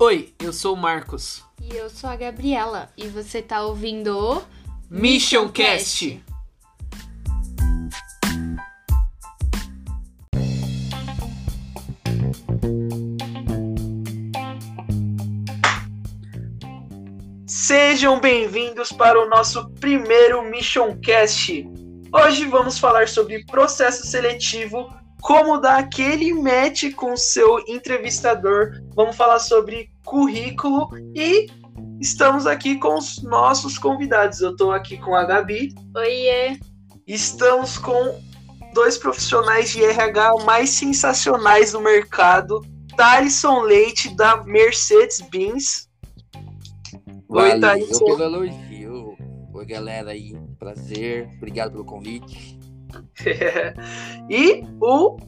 Oi, eu sou o Marcos. E eu sou a Gabriela. E você tá ouvindo o Mission Cast. Sejam bem-vindos para o nosso primeiro Mission Cast. Hoje vamos falar sobre processo seletivo, como dar aquele match com seu entrevistador. Vamos falar sobre currículo e estamos aqui com os nossos convidados. Eu estou aqui com a Gabi. Oiê! Estamos com dois profissionais de RH mais sensacionais do mercado. Thalisson Leite, da Mercedes-Benz. Oi, Thalisson. pelo elogio. Oi, galera aí. Prazer. Obrigado pelo convite. e o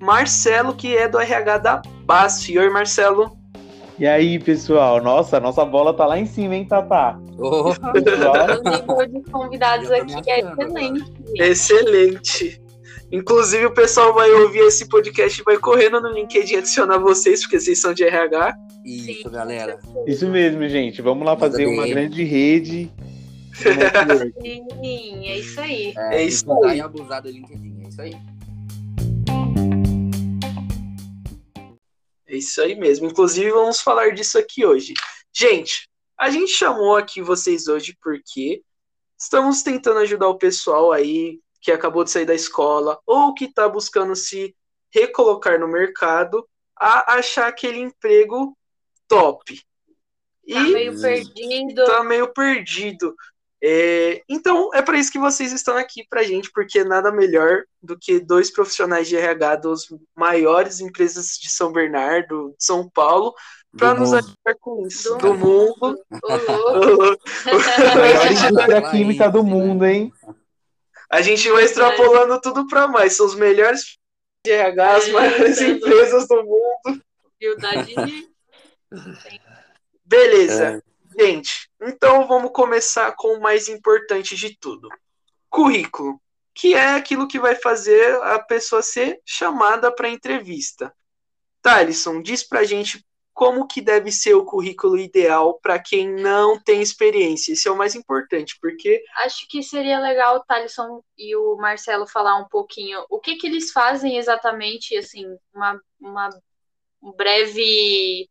Marcelo, que é do RH da BASF. Oi, Marcelo. E aí, pessoal? Nossa, a nossa bola tá lá em cima, hein, Tatá? Oh. o nível de convidados aqui é excelente. Excelente. Inclusive, o pessoal vai ouvir esse podcast e vai correndo no LinkedIn adicionar vocês, porque vocês são de RH. Isso, Sim, galera. Isso mesmo, gente. Vamos lá fazer uma grande rede. Sim, é isso aí. É, é isso aí. abusar do LinkedIn, é isso aí. É isso aí mesmo. Inclusive, vamos falar disso aqui hoje. Gente, a gente chamou aqui vocês hoje porque estamos tentando ajudar o pessoal aí que acabou de sair da escola ou que está buscando se recolocar no mercado a achar aquele emprego top. E tá meio perdido. Tá meio perdido. É, então, é para isso que vocês estão aqui para gente, porque nada melhor do que dois profissionais de RH das maiores empresas de São Bernardo, de São Paulo, para nos ajudar com isso. Do, do mundo. A maior indústria química do mundo, hein? A gente vai extrapolando tudo para mais. São os melhores de RH, as é, maiores é, empresas do mundo. Humildade. Beleza. É. Gente, então vamos começar com o mais importante de tudo. Currículo, que é aquilo que vai fazer a pessoa ser chamada para entrevista. Thalisson, diz pra gente como que deve ser o currículo ideal para quem não tem experiência. Isso é o mais importante, porque... Acho que seria legal o Thalisson e o Marcelo falar um pouquinho o que, que eles fazem exatamente, assim, uma, uma um breve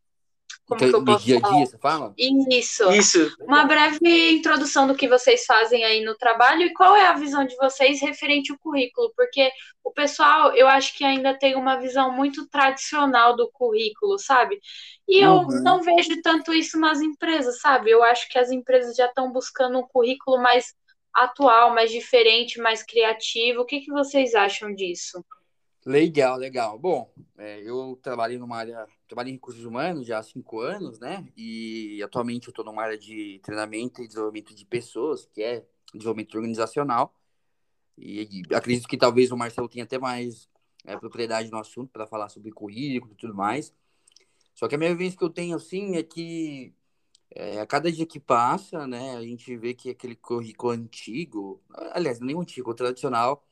como que, que eu posso dia a dia, você fala? Isso. Isso. Uma breve introdução do que vocês fazem aí no trabalho e qual é a visão de vocês referente ao currículo, porque o pessoal, eu acho que ainda tem uma visão muito tradicional do currículo, sabe? E eu uhum. não vejo tanto isso nas empresas, sabe? Eu acho que as empresas já estão buscando um currículo mais atual, mais diferente, mais criativo. O que, que vocês acham disso? Legal, legal. Bom, é, eu trabalhei numa área, trabalho em recursos humanos já há cinco anos, né? E atualmente eu estou numa área de treinamento e desenvolvimento de pessoas, que é desenvolvimento organizacional. E, e acredito que talvez o Marcelo tenha até mais é, propriedade no assunto para falar sobre currículo e tudo mais. Só que a minha vivência que eu tenho, assim, é que é, a cada dia que passa, né, a gente vê que aquele currículo antigo, aliás, nem antigo, o tradicional,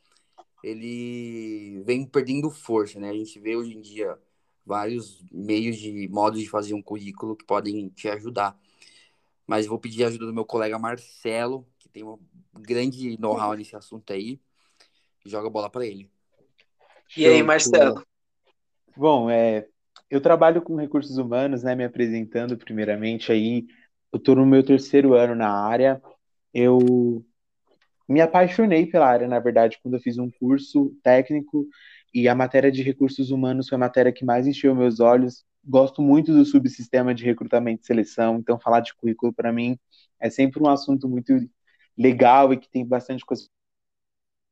ele vem perdendo força, né? A gente vê hoje em dia vários meios de modos de fazer um currículo que podem te ajudar. Mas vou pedir a ajuda do meu colega Marcelo, que tem um grande know-how nesse assunto aí. Joga a bola para ele. E aí, Marcelo? Bom, é, eu trabalho com recursos humanos, né? Me apresentando primeiramente aí. Eu estou no meu terceiro ano na área. Eu me apaixonei pela área, na verdade, quando eu fiz um curso técnico e a matéria de recursos humanos foi a matéria que mais encheu meus olhos. Gosto muito do subsistema de recrutamento e seleção, então falar de currículo para mim é sempre um assunto muito legal e que tem bastante coisa.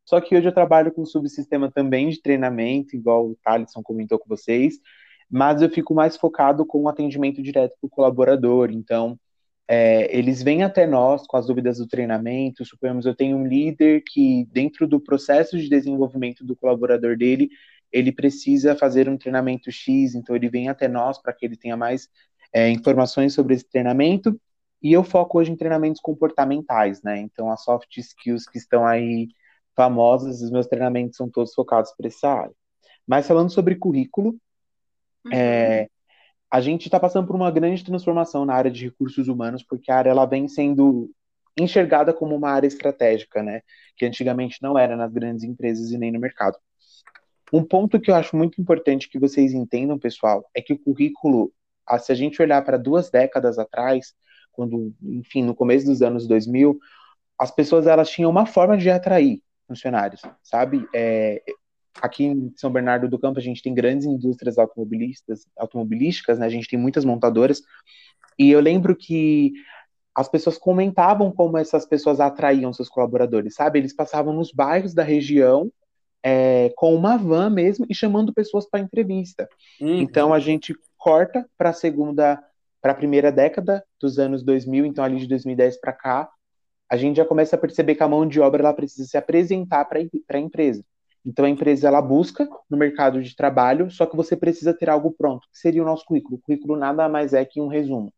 Só que hoje eu trabalho com subsistema também de treinamento, igual o Thaleson comentou com vocês, mas eu fico mais focado com o atendimento direto para o colaborador. Então, é, eles vêm até nós com as dúvidas do treinamento. Suponhamos, eu tenho um líder que, dentro do processo de desenvolvimento do colaborador dele, ele precisa fazer um treinamento X, então ele vem até nós para que ele tenha mais é, informações sobre esse treinamento. E eu foco hoje em treinamentos comportamentais, né? Então, as soft skills que estão aí famosas, os meus treinamentos são todos focados para essa área. Mas falando sobre currículo, uhum. é, a gente está passando por uma grande transformação na área de recursos humanos, porque a área ela vem sendo enxergada como uma área estratégica, né? Que antigamente não era nas grandes empresas e nem no mercado. Um ponto que eu acho muito importante que vocês entendam, pessoal, é que o currículo, se a gente olhar para duas décadas atrás, quando, enfim, no começo dos anos 2000, as pessoas elas tinham uma forma de atrair funcionários, sabe? É, aqui em São Bernardo do Campo a gente tem grandes indústrias automobilistas, automobilísticas, né? A gente tem muitas montadoras e eu lembro que as pessoas comentavam como essas pessoas atraíam seus colaboradores, sabe? Eles passavam nos bairros da região é, com uma van mesmo e chamando pessoas para entrevista. Uhum. Então a gente corta para a segunda, para a primeira década dos anos 2000, então ali de 2010 para cá, a gente já começa a perceber que a mão de obra ela precisa se apresentar para a empresa. Então a empresa ela busca no mercado de trabalho, só que você precisa ter algo pronto, que seria o nosso currículo. O currículo nada mais é que um resumo.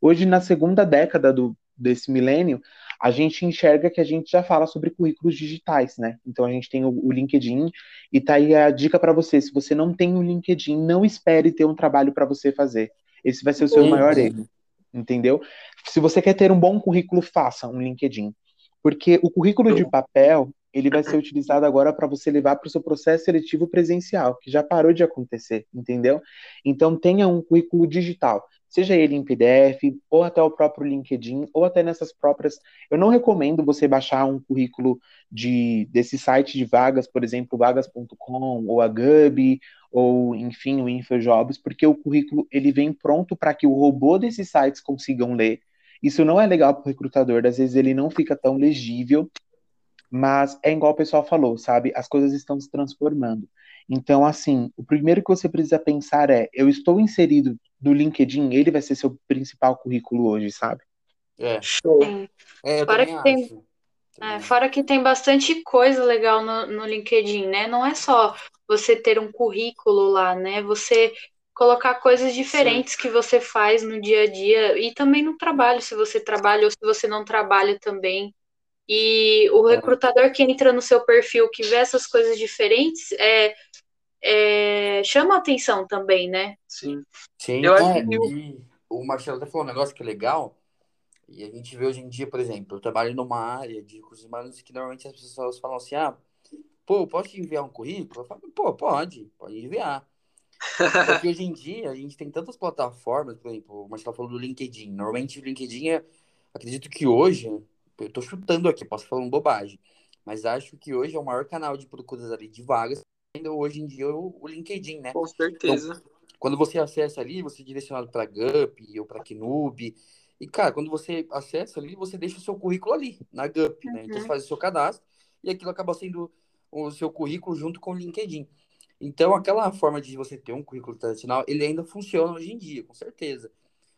Hoje, na segunda década do, desse milênio, a gente enxerga que a gente já fala sobre currículos digitais, né? Então a gente tem o, o LinkedIn e tá aí a dica para você, se você não tem o LinkedIn, não espere ter um trabalho para você fazer. Esse vai ser o seu Sim. maior erro, entendeu? Se você quer ter um bom currículo, faça um LinkedIn. Porque o currículo de papel, ele vai ser utilizado agora para você levar para o seu processo seletivo presencial, que já parou de acontecer, entendeu? Então tenha um currículo digital seja ele em PDF, ou até o próprio LinkedIn, ou até nessas próprias. Eu não recomendo você baixar um currículo de desse site de vagas, por exemplo, vagas.com, ou a Gub, ou enfim, o InfoJobs, porque o currículo ele vem pronto para que o robô desses sites consigam ler. Isso não é legal para o recrutador, às vezes ele não fica tão legível, mas é igual o pessoal falou, sabe? As coisas estão se transformando. Então, assim, o primeiro que você precisa pensar é: eu estou inserido no LinkedIn, ele vai ser seu principal currículo hoje, sabe? É. Show. É, fora, que tem, é, fora que tem bastante coisa legal no, no LinkedIn, né? Não é só você ter um currículo lá, né? Você colocar coisas diferentes Sim. que você faz no dia a dia e também no trabalho, se você trabalha ou se você não trabalha também. E o é. recrutador que entra no seu perfil, que vê essas coisas diferentes, é, é, chama atenção também, né? Sim. Sim, eu acho que o Marcelo até falou um negócio que é legal, e a gente vê hoje em dia, por exemplo, eu trabalho numa área de recursos humanos que normalmente as pessoas falam assim, ah, pô, posso te enviar um currículo? Eu falo, pô, pode, pode enviar. Porque hoje em dia a gente tem tantas plataformas, por exemplo, o Marcelo falou do LinkedIn. Normalmente o LinkedIn é, acredito que hoje, eu tô chutando aqui, posso falar uma bobagem, mas acho que hoje é o maior canal de procuras ali de vagas ainda hoje em dia o, o LinkedIn, né? Com certeza. Então, quando você acessa ali, você é direcionado para Gup ou para Knub. E, cara, quando você acessa ali, você deixa o seu currículo ali, na Gup, né? Então, você uhum. faz o seu cadastro e aquilo acaba sendo o seu currículo junto com o LinkedIn. Então, aquela forma de você ter um currículo tradicional, ele ainda funciona hoje em dia, com certeza.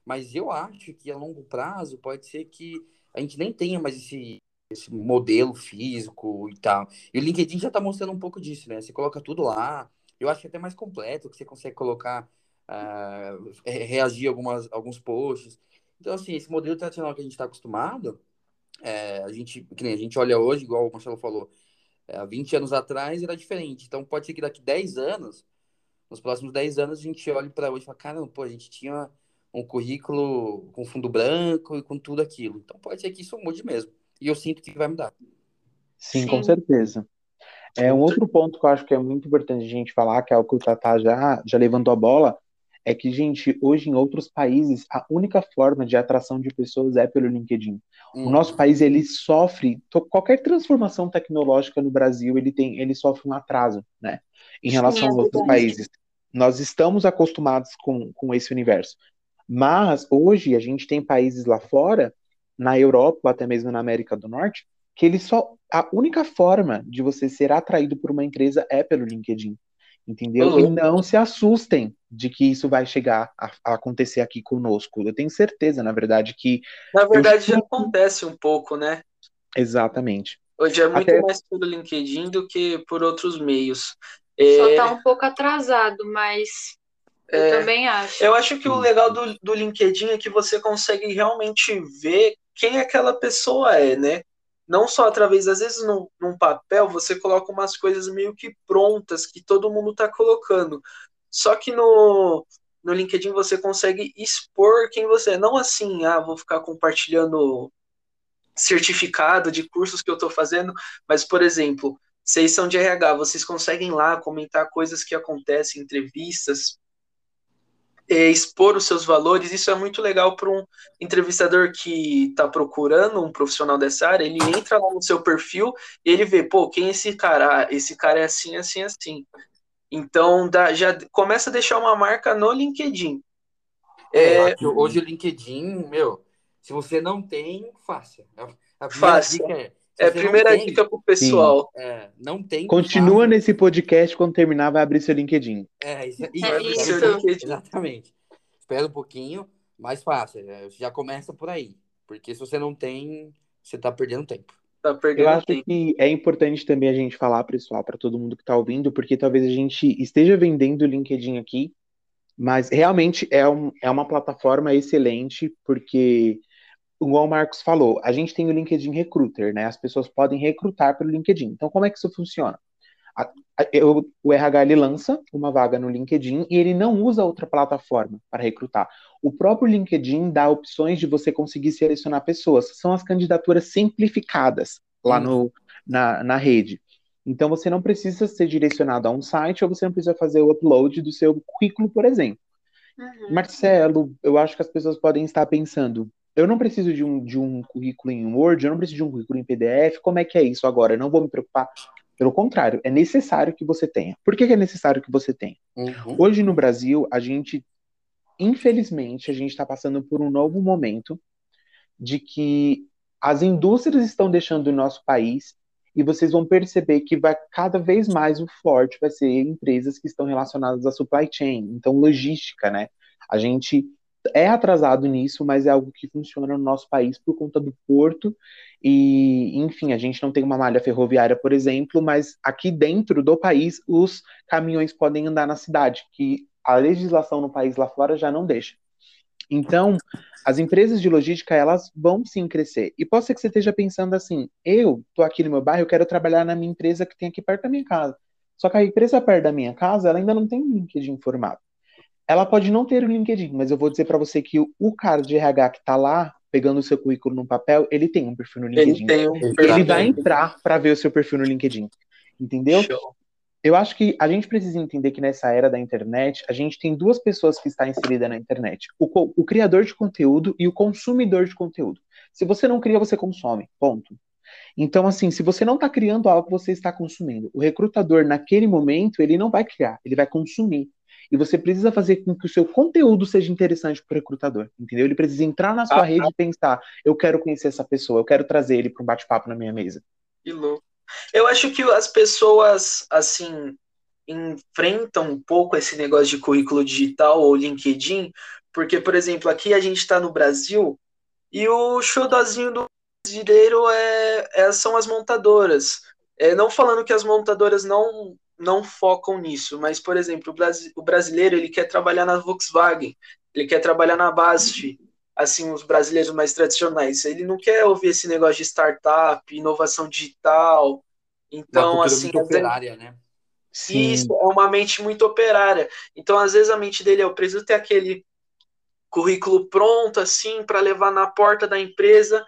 Mas eu acho que a longo prazo pode ser que a gente nem tenha mais esse, esse modelo físico e tal. E o LinkedIn já está mostrando um pouco disso, né? Você coloca tudo lá. Eu acho que é até mais completo, que você consegue colocar, uh, reagir algumas, alguns posts. Então, assim, esse modelo tradicional que a gente está acostumado, é, a gente, que nem a gente olha hoje, igual o Marcelo falou, é, há 20 anos atrás era diferente. Então, pode ser que daqui 10 anos, nos próximos 10 anos, a gente olhe para hoje e fale, caramba, pô, a gente tinha um currículo com fundo branco e com tudo aquilo. Então, pode ser que isso mude mesmo. E eu sinto que vai mudar. Sim, Sim. com certeza. É um outro ponto que eu acho que é muito importante a gente falar, que é o que o Tatá já, já levantou a bola, é que, gente, hoje em outros países, a única forma de atração de pessoas é pelo LinkedIn. Hum. O nosso país, ele sofre, qualquer transformação tecnológica no Brasil, ele tem, ele sofre um atraso, né, em relação Sim, é a outros países. Nós estamos acostumados com, com esse universo. Mas, hoje, a gente tem países lá fora na Europa, ou até mesmo na América do Norte, que ele só a única forma de você ser atraído por uma empresa é pelo LinkedIn, entendeu? Uhum. E não se assustem de que isso vai chegar a, a, acontecer aqui conosco. Eu tenho certeza, na verdade, que na verdade já acontece um pouco, né? Exatamente. Hoje é muito até... mais pelo LinkedIn do que por outros meios. Só está é... um pouco atrasado, mas eu é... também acho. Eu acho que o legal do, do LinkedIn é que você consegue realmente ver quem aquela pessoa é, né? Não só através, às vezes, num, num papel, você coloca umas coisas meio que prontas que todo mundo está colocando. Só que no, no LinkedIn você consegue expor quem você é. Não assim, ah, vou ficar compartilhando certificado de cursos que eu estou fazendo, mas, por exemplo, vocês são de RH, vocês conseguem lá comentar coisas que acontecem, entrevistas, expor os seus valores, isso é muito legal para um entrevistador que está procurando um profissional dessa área, ele entra lá no seu perfil e ele vê, pô, quem é esse cara? Ah, esse cara é assim, assim, assim. Então dá, já começa a deixar uma marca no LinkedIn. É, é... Hoje o LinkedIn, meu, se você não tem, faça. A primeira dica é. É a primeira dica pro pessoal. É, não tem. Continua nesse podcast quando terminar, vai abrir seu LinkedIn. É, isso, isso, é isso. Exatamente. Espera um pouquinho, mais fácil. É, já começa por aí. Porque se você não tem, você tá perdendo tempo. Tá perdendo Eu acho tempo. que é importante também a gente falar, pessoal, para todo mundo que tá ouvindo, porque talvez a gente esteja vendendo o LinkedIn aqui, mas realmente é, um, é uma plataforma excelente, porque igual o Marcos falou, a gente tem o LinkedIn Recruiter, né? As pessoas podem recrutar pelo LinkedIn. Então, como é que isso funciona? A, a, eu, o RH ele lança uma vaga no LinkedIn e ele não usa outra plataforma para recrutar. O próprio LinkedIn dá opções de você conseguir selecionar pessoas. São as candidaturas simplificadas lá no, na, na rede. Então você não precisa ser direcionado a um site ou você não precisa fazer o upload do seu currículo, por exemplo. Uhum. Marcelo, eu acho que as pessoas podem estar pensando, eu não preciso de um, de um currículo em Word, eu não preciso de um currículo em PDF, como é que é isso agora? Eu não vou me preocupar. Pelo contrário, é necessário que você tenha. Por que, que é necessário que você tenha? Uhum. Hoje no Brasil, a gente, infelizmente, a gente está passando por um novo momento de que as indústrias estão deixando o nosso país e vocês vão perceber que vai cada vez mais o forte vai ser empresas que estão relacionadas à supply chain, então logística, né? A gente é atrasado nisso, mas é algo que funciona no nosso país por conta do porto. E, enfim, a gente não tem uma malha ferroviária, por exemplo, mas aqui dentro do país os caminhões podem andar na cidade, que a legislação no país lá fora já não deixa. Então, as empresas de logística, elas vão sim crescer. E pode ser que você esteja pensando assim: eu tô aqui no meu bairro, eu quero trabalhar na minha empresa que tem aqui perto da minha casa. Só que a empresa perto da minha casa, ela ainda não tem um LinkedIn formado. Ela pode não ter o LinkedIn, mas eu vou dizer para você que o, cara de RH que está lá pegando o seu currículo no papel, ele tem um perfil no LinkedIn. Ele, um ele vai entrar para ver o seu perfil no LinkedIn. Entendeu? Show. Eu acho que a gente precisa entender que nessa era da internet, a gente tem duas pessoas que estão inseridas na internet: o, o criador de conteúdo e o consumidor de conteúdo. Se você não cria, você consome. Ponto. Então, assim, se você não está criando algo, você está consumindo. O recrutador, naquele momento, ele não vai criar, ele vai consumir. E você precisa fazer com que o seu conteúdo seja interessante para o recrutador, entendeu? Ele precisa entrar na sua ah, rede ah. e pensar: eu quero conhecer essa pessoa, eu quero trazer ele para um bate-papo na minha mesa. Que louco. Eu acho que as pessoas, assim, enfrentam um pouco esse negócio de currículo digital ou LinkedIn, porque, por exemplo, aqui a gente está no Brasil e o showzinho do brasileiro é, é, são as montadoras. É, não falando que as montadoras não não focam nisso, mas, por exemplo, o brasileiro ele quer trabalhar na Volkswagen, ele quer trabalhar na BASF, assim, os brasileiros mais tradicionais. Ele não quer ouvir esse negócio de startup, inovação digital. Então, assim. Muito operária, né? Isso, é uma mente muito operária. Então, às vezes, a mente dele é: eu preciso ter aquele currículo pronto, assim, para levar na porta da empresa.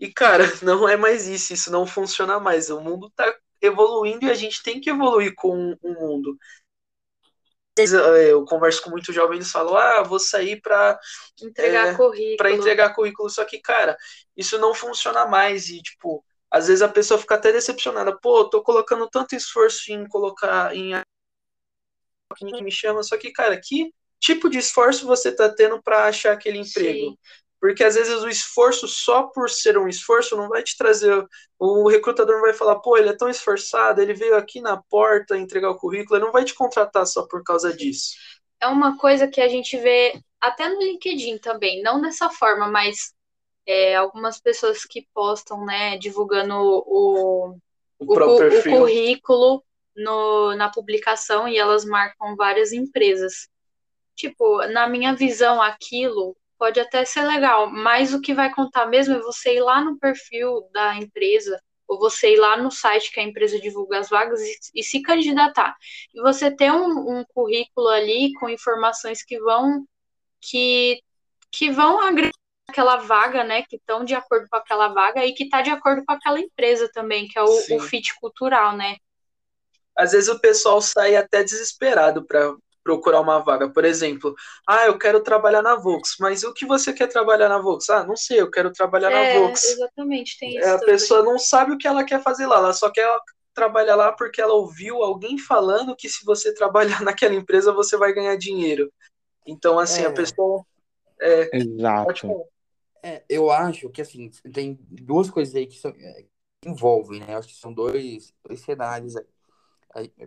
E, cara, não é mais isso, isso não funciona mais. O mundo está evoluindo e a gente tem que evoluir com o mundo. Eu converso com muitos jovens, eles falam: Ah, vou sair para entregar é, currículo. Para entregar currículo. Só que, cara, isso não funciona mais. E, tipo, às vezes a pessoa fica até decepcionada. Pô, tô colocando tanto esforço em colocar em. que me chama. Só que, cara, que tipo de esforço você tá tendo para achar aquele emprego? Sim. Porque às vezes o esforço, só por ser um esforço, não vai te trazer. O recrutador não vai falar, pô, ele é tão esforçado, ele veio aqui na porta entregar o currículo, ele não vai te contratar só por causa disso. É uma coisa que a gente vê até no LinkedIn também, não dessa forma, mas é, algumas pessoas que postam, né, divulgando o, o, o, o currículo no, na publicação e elas marcam várias empresas. Tipo, na minha visão, aquilo pode até ser legal, mas o que vai contar mesmo é você ir lá no perfil da empresa ou você ir lá no site que a empresa divulga as vagas e, e se candidatar. E você ter um, um, currículo ali com informações que vão que, que vão agregar aquela vaga, né? Que estão de acordo com aquela vaga e que está de acordo com aquela empresa também, que é o, o fit cultural, né? Às vezes o pessoal sai até desesperado para procurar uma vaga. Por exemplo, ah, eu quero trabalhar na Vox, mas o que você quer trabalhar na Vox? Ah, não sei, eu quero trabalhar é, na Vox. Exatamente, tem é, isso. A também. pessoa não sabe o que ela quer fazer lá, ela só quer trabalhar lá porque ela ouviu alguém falando que se você trabalhar naquela empresa você vai ganhar dinheiro. Então, assim, é. a pessoa. É, Exato. É, eu acho que assim, tem duas coisas aí que, são, é, que envolvem, né? Eu acho que são dois, dois cenários aí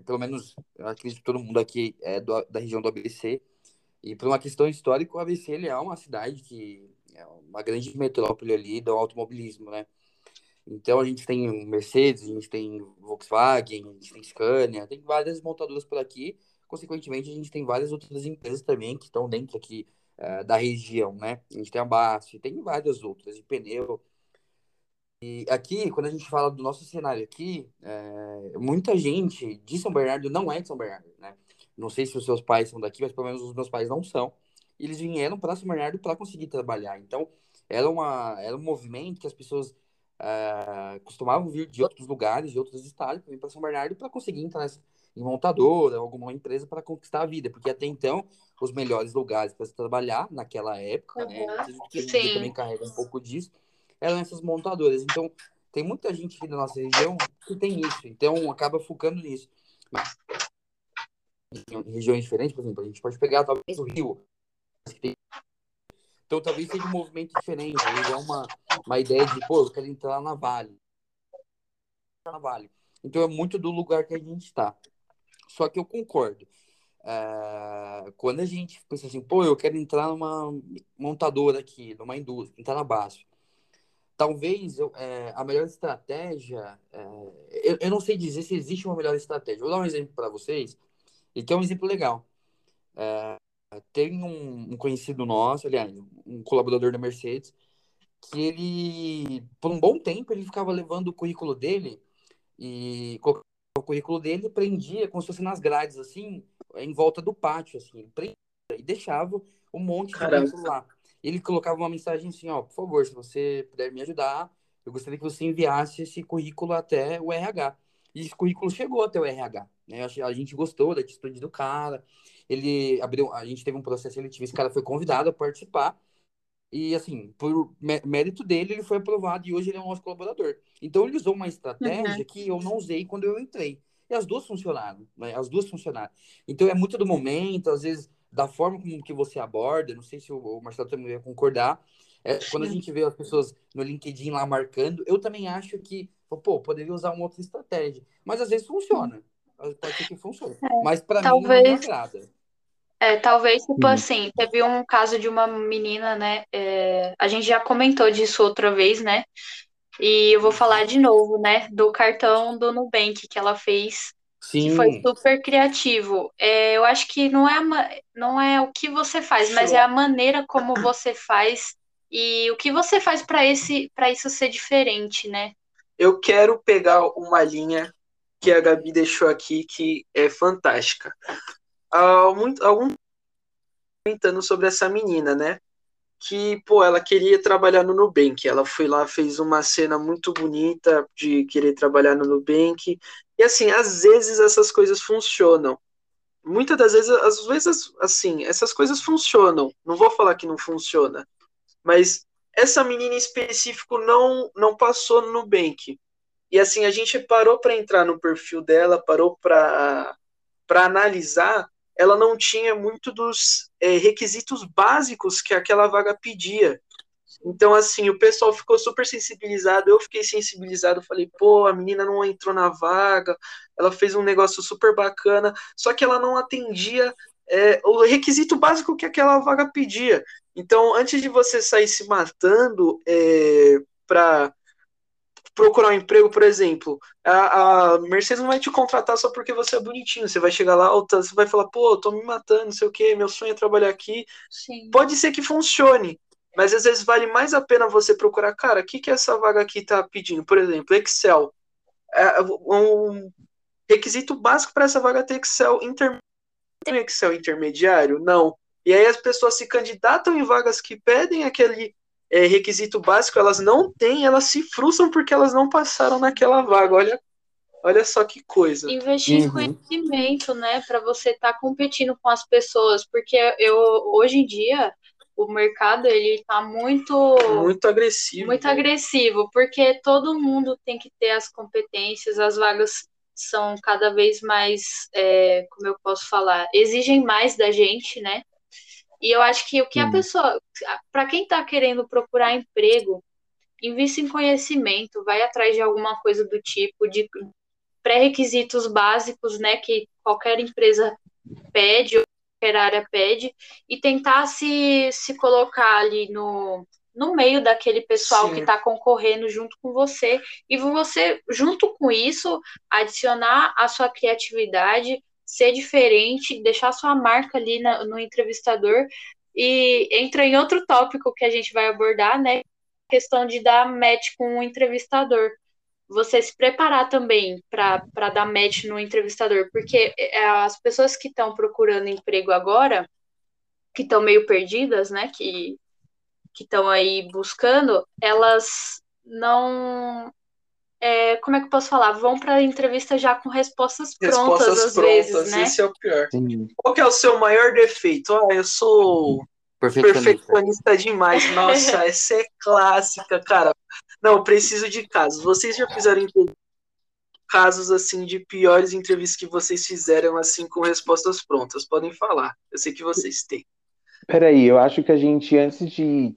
pelo menos eu acredito que todo mundo aqui é do, da região do ABC, e por uma questão histórica, o ABC ele é uma cidade que é uma grande metrópole ali do automobilismo, né? Então a gente tem Mercedes, a gente tem Volkswagen, a gente tem Scania, tem várias montadoras por aqui. Consequentemente, a gente tem várias outras empresas também que estão dentro aqui uh, da região, né? A gente tem a Basf, tem várias outras de pneu, e aqui, quando a gente fala do nosso cenário aqui, é, muita gente de São Bernardo não é de São Bernardo, né? Não sei se os seus pais são daqui, mas pelo menos os meus pais não são. Eles vieram para São Bernardo para conseguir trabalhar. Então, era, uma, era um movimento que as pessoas é, costumavam vir de outros lugares, de outros estados, para vir para São Bernardo para conseguir entrar em montadora, alguma empresa para conquistar a vida, porque até então os melhores lugares para se trabalhar naquela época, uhum. né? Também carrega um pouco disso eram essas montadoras. Então, tem muita gente aqui da nossa região que tem isso, então acaba focando nisso. Em regiões diferentes, por exemplo, a gente pode pegar talvez o Rio, então talvez seja um movimento diferente, talvez é uma, uma ideia de, pô, eu quero entrar na Vale. Na Vale. Então é muito do lugar que a gente está. Só que eu concordo. É, quando a gente pensa assim, pô, eu quero entrar numa montadora aqui, numa indústria, entrar na base talvez eu, é, a melhor estratégia. É, eu, eu, não sei dizer se existe uma melhor estratégia. Vou dar um exemplo para vocês, e que é um exemplo legal. É, tem um, um, conhecido nosso, aliás, um colaborador da Mercedes, que ele, por um bom tempo, ele ficava levando o currículo dele e o currículo dele prendia como se fosse nas grades, assim, em volta do pátio, assim, prendia, e deixava um monte de Caramba. currículo lá ele colocava uma mensagem assim, ó, por favor, se você puder me ajudar, eu gostaria que você enviasse esse currículo até o RH. E esse currículo chegou até o RH, né? A gente gostou da atitude do cara. Ele abriu, a gente teve um processo seletivo, esse cara foi convidado a participar. E assim, por mérito dele, ele foi aprovado e hoje ele é um nosso colaborador. Então ele usou uma estratégia uhum. que eu não usei quando eu entrei. E as duas funcionaram, né? As duas funcionaram. Então é muito do momento, às vezes da forma como que você aborda, não sei se o Marcelo também vai concordar, é, quando a gente vê as pessoas no LinkedIn lá marcando, eu também acho que, pô, poderia usar uma outra estratégia. Mas às vezes funciona. Pode ser que funcione. É, mas para talvez... mim não agrada. É, talvez, tipo assim, teve um caso de uma menina, né? É, a gente já comentou disso outra vez, né? E eu vou falar de novo, né? Do cartão do Nubank que ela fez Sim. que foi super criativo. É, eu acho que não é, não é o que você faz, mas é a maneira como você faz e o que você faz para esse para isso ser diferente, né? Eu quero pegar uma linha que a Gabi deixou aqui que é fantástica. Há muito, algum comentando sobre essa menina, né? que, pô, ela queria trabalhar no Nubank. Ela foi lá, fez uma cena muito bonita de querer trabalhar no Nubank. E assim, às vezes essas coisas funcionam. Muitas das vezes, às vezes, assim, essas coisas funcionam. Não vou falar que não funciona. Mas essa menina em específico não, não passou no Nubank. E assim, a gente parou para entrar no perfil dela, parou para analisar ela não tinha muito dos é, requisitos básicos que aquela vaga pedia. Então, assim, o pessoal ficou super sensibilizado, eu fiquei sensibilizado, falei, pô, a menina não entrou na vaga, ela fez um negócio super bacana, só que ela não atendia é, o requisito básico que aquela vaga pedia. Então, antes de você sair se matando é, para procurar um emprego, por exemplo, a, a, Mercedes não vai te contratar só porque você é bonitinho. Você vai chegar lá, você vai falar, pô, tô me matando, não sei o que, meu sonho é trabalhar aqui. Sim. Pode ser que funcione. Mas às vezes vale mais a pena você procurar, cara, o que, que essa vaga aqui está pedindo? Por exemplo, Excel. É, um requisito básico para essa vaga é ter Excel intermediário. Tem Excel intermediário? Não. E aí as pessoas se candidatam em vagas que pedem aquele é, requisito básico, elas não têm, elas se frustram porque elas não passaram naquela vaga. Olha, olha só que coisa. Investir em uhum. conhecimento, né, para você estar tá competindo com as pessoas, porque eu hoje em dia o mercado ele está muito muito agressivo muito né? agressivo porque todo mundo tem que ter as competências as vagas são cada vez mais é, como eu posso falar exigem mais da gente né e eu acho que o que a pessoa para quem está querendo procurar emprego invista em conhecimento vai atrás de alguma coisa do tipo de pré-requisitos básicos né que qualquer empresa pede área pede, e tentar se, se colocar ali no, no meio daquele pessoal Sim. que está concorrendo junto com você, e você, junto com isso, adicionar a sua criatividade, ser diferente, deixar sua marca ali na, no entrevistador, e entra em outro tópico que a gente vai abordar, né? Questão de dar match com o entrevistador você se preparar também para dar match no entrevistador, porque é, as pessoas que estão procurando emprego agora, que estão meio perdidas, né, que estão aí buscando, elas não. É, como é que eu posso falar? Vão para a entrevista já com respostas prontas, respostas às prontas, vezes, né? Esse é o pior. Sim. Qual que é o seu maior defeito? Ah, eu sou perfeccionista, perfeccionista demais. Nossa, essa é clássica, cara. Não, preciso de casos. Vocês já fizeram casos assim de piores entrevistas que vocês fizeram assim com respostas prontas? Podem falar. Eu sei que vocês têm. Peraí, eu acho que a gente, antes de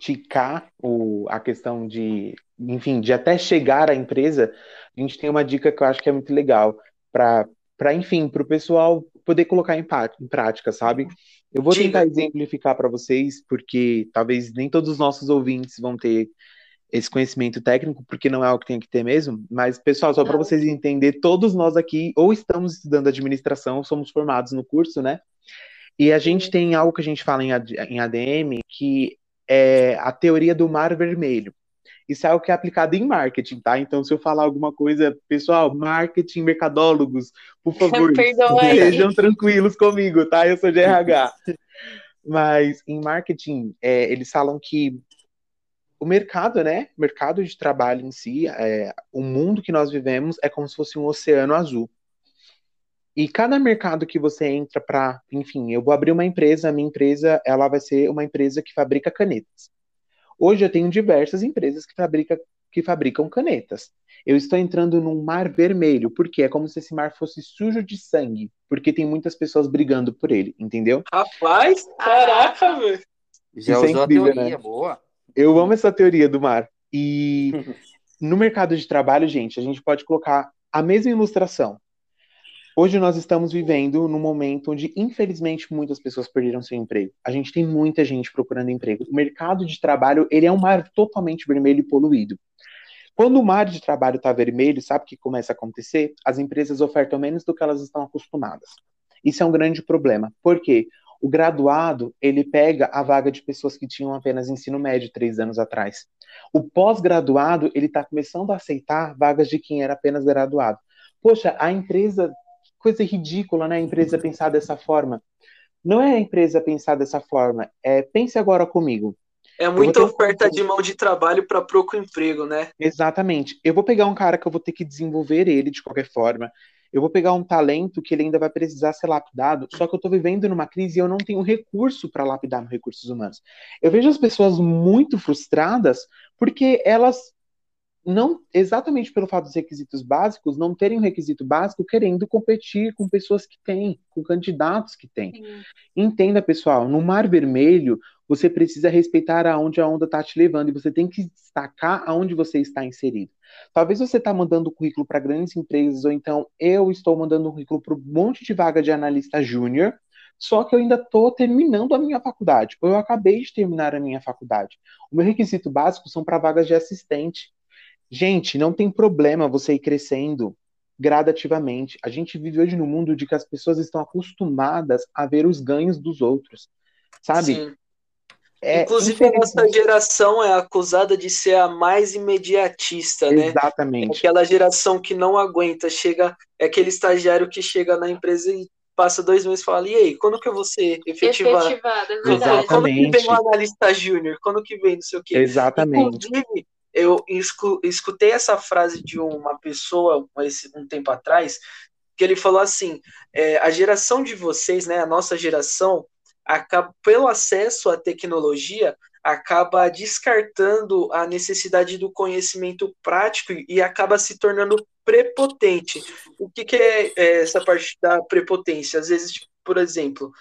ticar o, a questão de, enfim, de até chegar à empresa, a gente tem uma dica que eu acho que é muito legal para, enfim, para o pessoal poder colocar em, em prática, sabe? Eu vou tentar exemplificar para vocês, porque talvez nem todos os nossos ouvintes vão ter esse conhecimento técnico, porque não é algo que tem que ter mesmo, mas, pessoal, só para vocês entenderem, todos nós aqui ou estamos estudando administração, somos formados no curso, né? E a gente tem algo que a gente fala em, em ADM, que é a teoria do mar vermelho. Isso é algo que é aplicado em marketing, tá? Então, se eu falar alguma coisa, pessoal, marketing, mercadólogos, por favor, sejam tranquilos comigo, tá? Eu sou de RH. Mas em marketing, é, eles falam que o mercado, né? O mercado de trabalho em si, é, o mundo que nós vivemos é como se fosse um oceano azul. E cada mercado que você entra para, enfim, eu vou abrir uma empresa, a minha empresa, ela vai ser uma empresa que fabrica canetas. Hoje eu tenho diversas empresas que, fabrica, que fabricam canetas. Eu estou entrando num mar vermelho, porque é como se esse mar fosse sujo de sangue, porque tem muitas pessoas brigando por ele, entendeu? Rapaz, caraca, velho. Já Isso é usou é incrível, a teoria, né? boa. Eu amo essa teoria do mar. E no mercado de trabalho, gente, a gente pode colocar a mesma ilustração. Hoje nós estamos vivendo num momento onde, infelizmente, muitas pessoas perderam seu emprego. A gente tem muita gente procurando emprego. O mercado de trabalho, ele é um mar totalmente vermelho e poluído. Quando o mar de trabalho está vermelho, sabe o que começa a acontecer? As empresas ofertam menos do que elas estão acostumadas. Isso é um grande problema. Por quê? O graduado, ele pega a vaga de pessoas que tinham apenas ensino médio três anos atrás. O pós-graduado, ele está começando a aceitar vagas de quem era apenas graduado. Poxa, a empresa, coisa ridícula, né? A empresa pensar dessa forma. Não é a empresa pensar dessa forma. É, pense agora comigo. É muita oferta um... de mão de trabalho para pouco emprego, né? Exatamente. Eu vou pegar um cara que eu vou ter que desenvolver ele de qualquer forma eu vou pegar um talento que ele ainda vai precisar ser lapidado, só que eu estou vivendo numa crise e eu não tenho recurso para lapidar nos recursos humanos. Eu vejo as pessoas muito frustradas porque elas não exatamente pelo fato dos requisitos básicos, não terem um requisito básico, querendo competir com pessoas que têm, com candidatos que têm. Sim. Entenda, pessoal, no Mar Vermelho, você precisa respeitar aonde a onda está te levando e você tem que destacar aonde você está inserido. Talvez você está mandando currículo para grandes empresas, ou então eu estou mandando currículo para um monte de vaga de analista júnior, só que eu ainda estou terminando a minha faculdade, ou eu acabei de terminar a minha faculdade. O meu requisito básico são para vagas de assistente. Gente, não tem problema você ir crescendo gradativamente. A gente vive hoje no mundo de que as pessoas estão acostumadas a ver os ganhos dos outros, sabe? Sim. É, Inclusive, a nossa geração é acusada de ser a mais imediatista, né? Exatamente. É aquela geração que não aguenta, chega, é aquele estagiário que chega na empresa e passa dois meses e fala, e aí, quando que eu vou ser efetivado? Efetivado, é verdade. Quando que vem o analista júnior? Quando que vem não sei o quê? Exatamente. Inclusive, eu escutei essa frase de uma pessoa um tempo atrás, que ele falou assim, é, a geração de vocês, né, a nossa geração, acaba, pelo acesso à tecnologia, acaba descartando a necessidade do conhecimento prático e acaba se tornando prepotente. O que, que é, é essa parte da prepotência? Às vezes, por exemplo,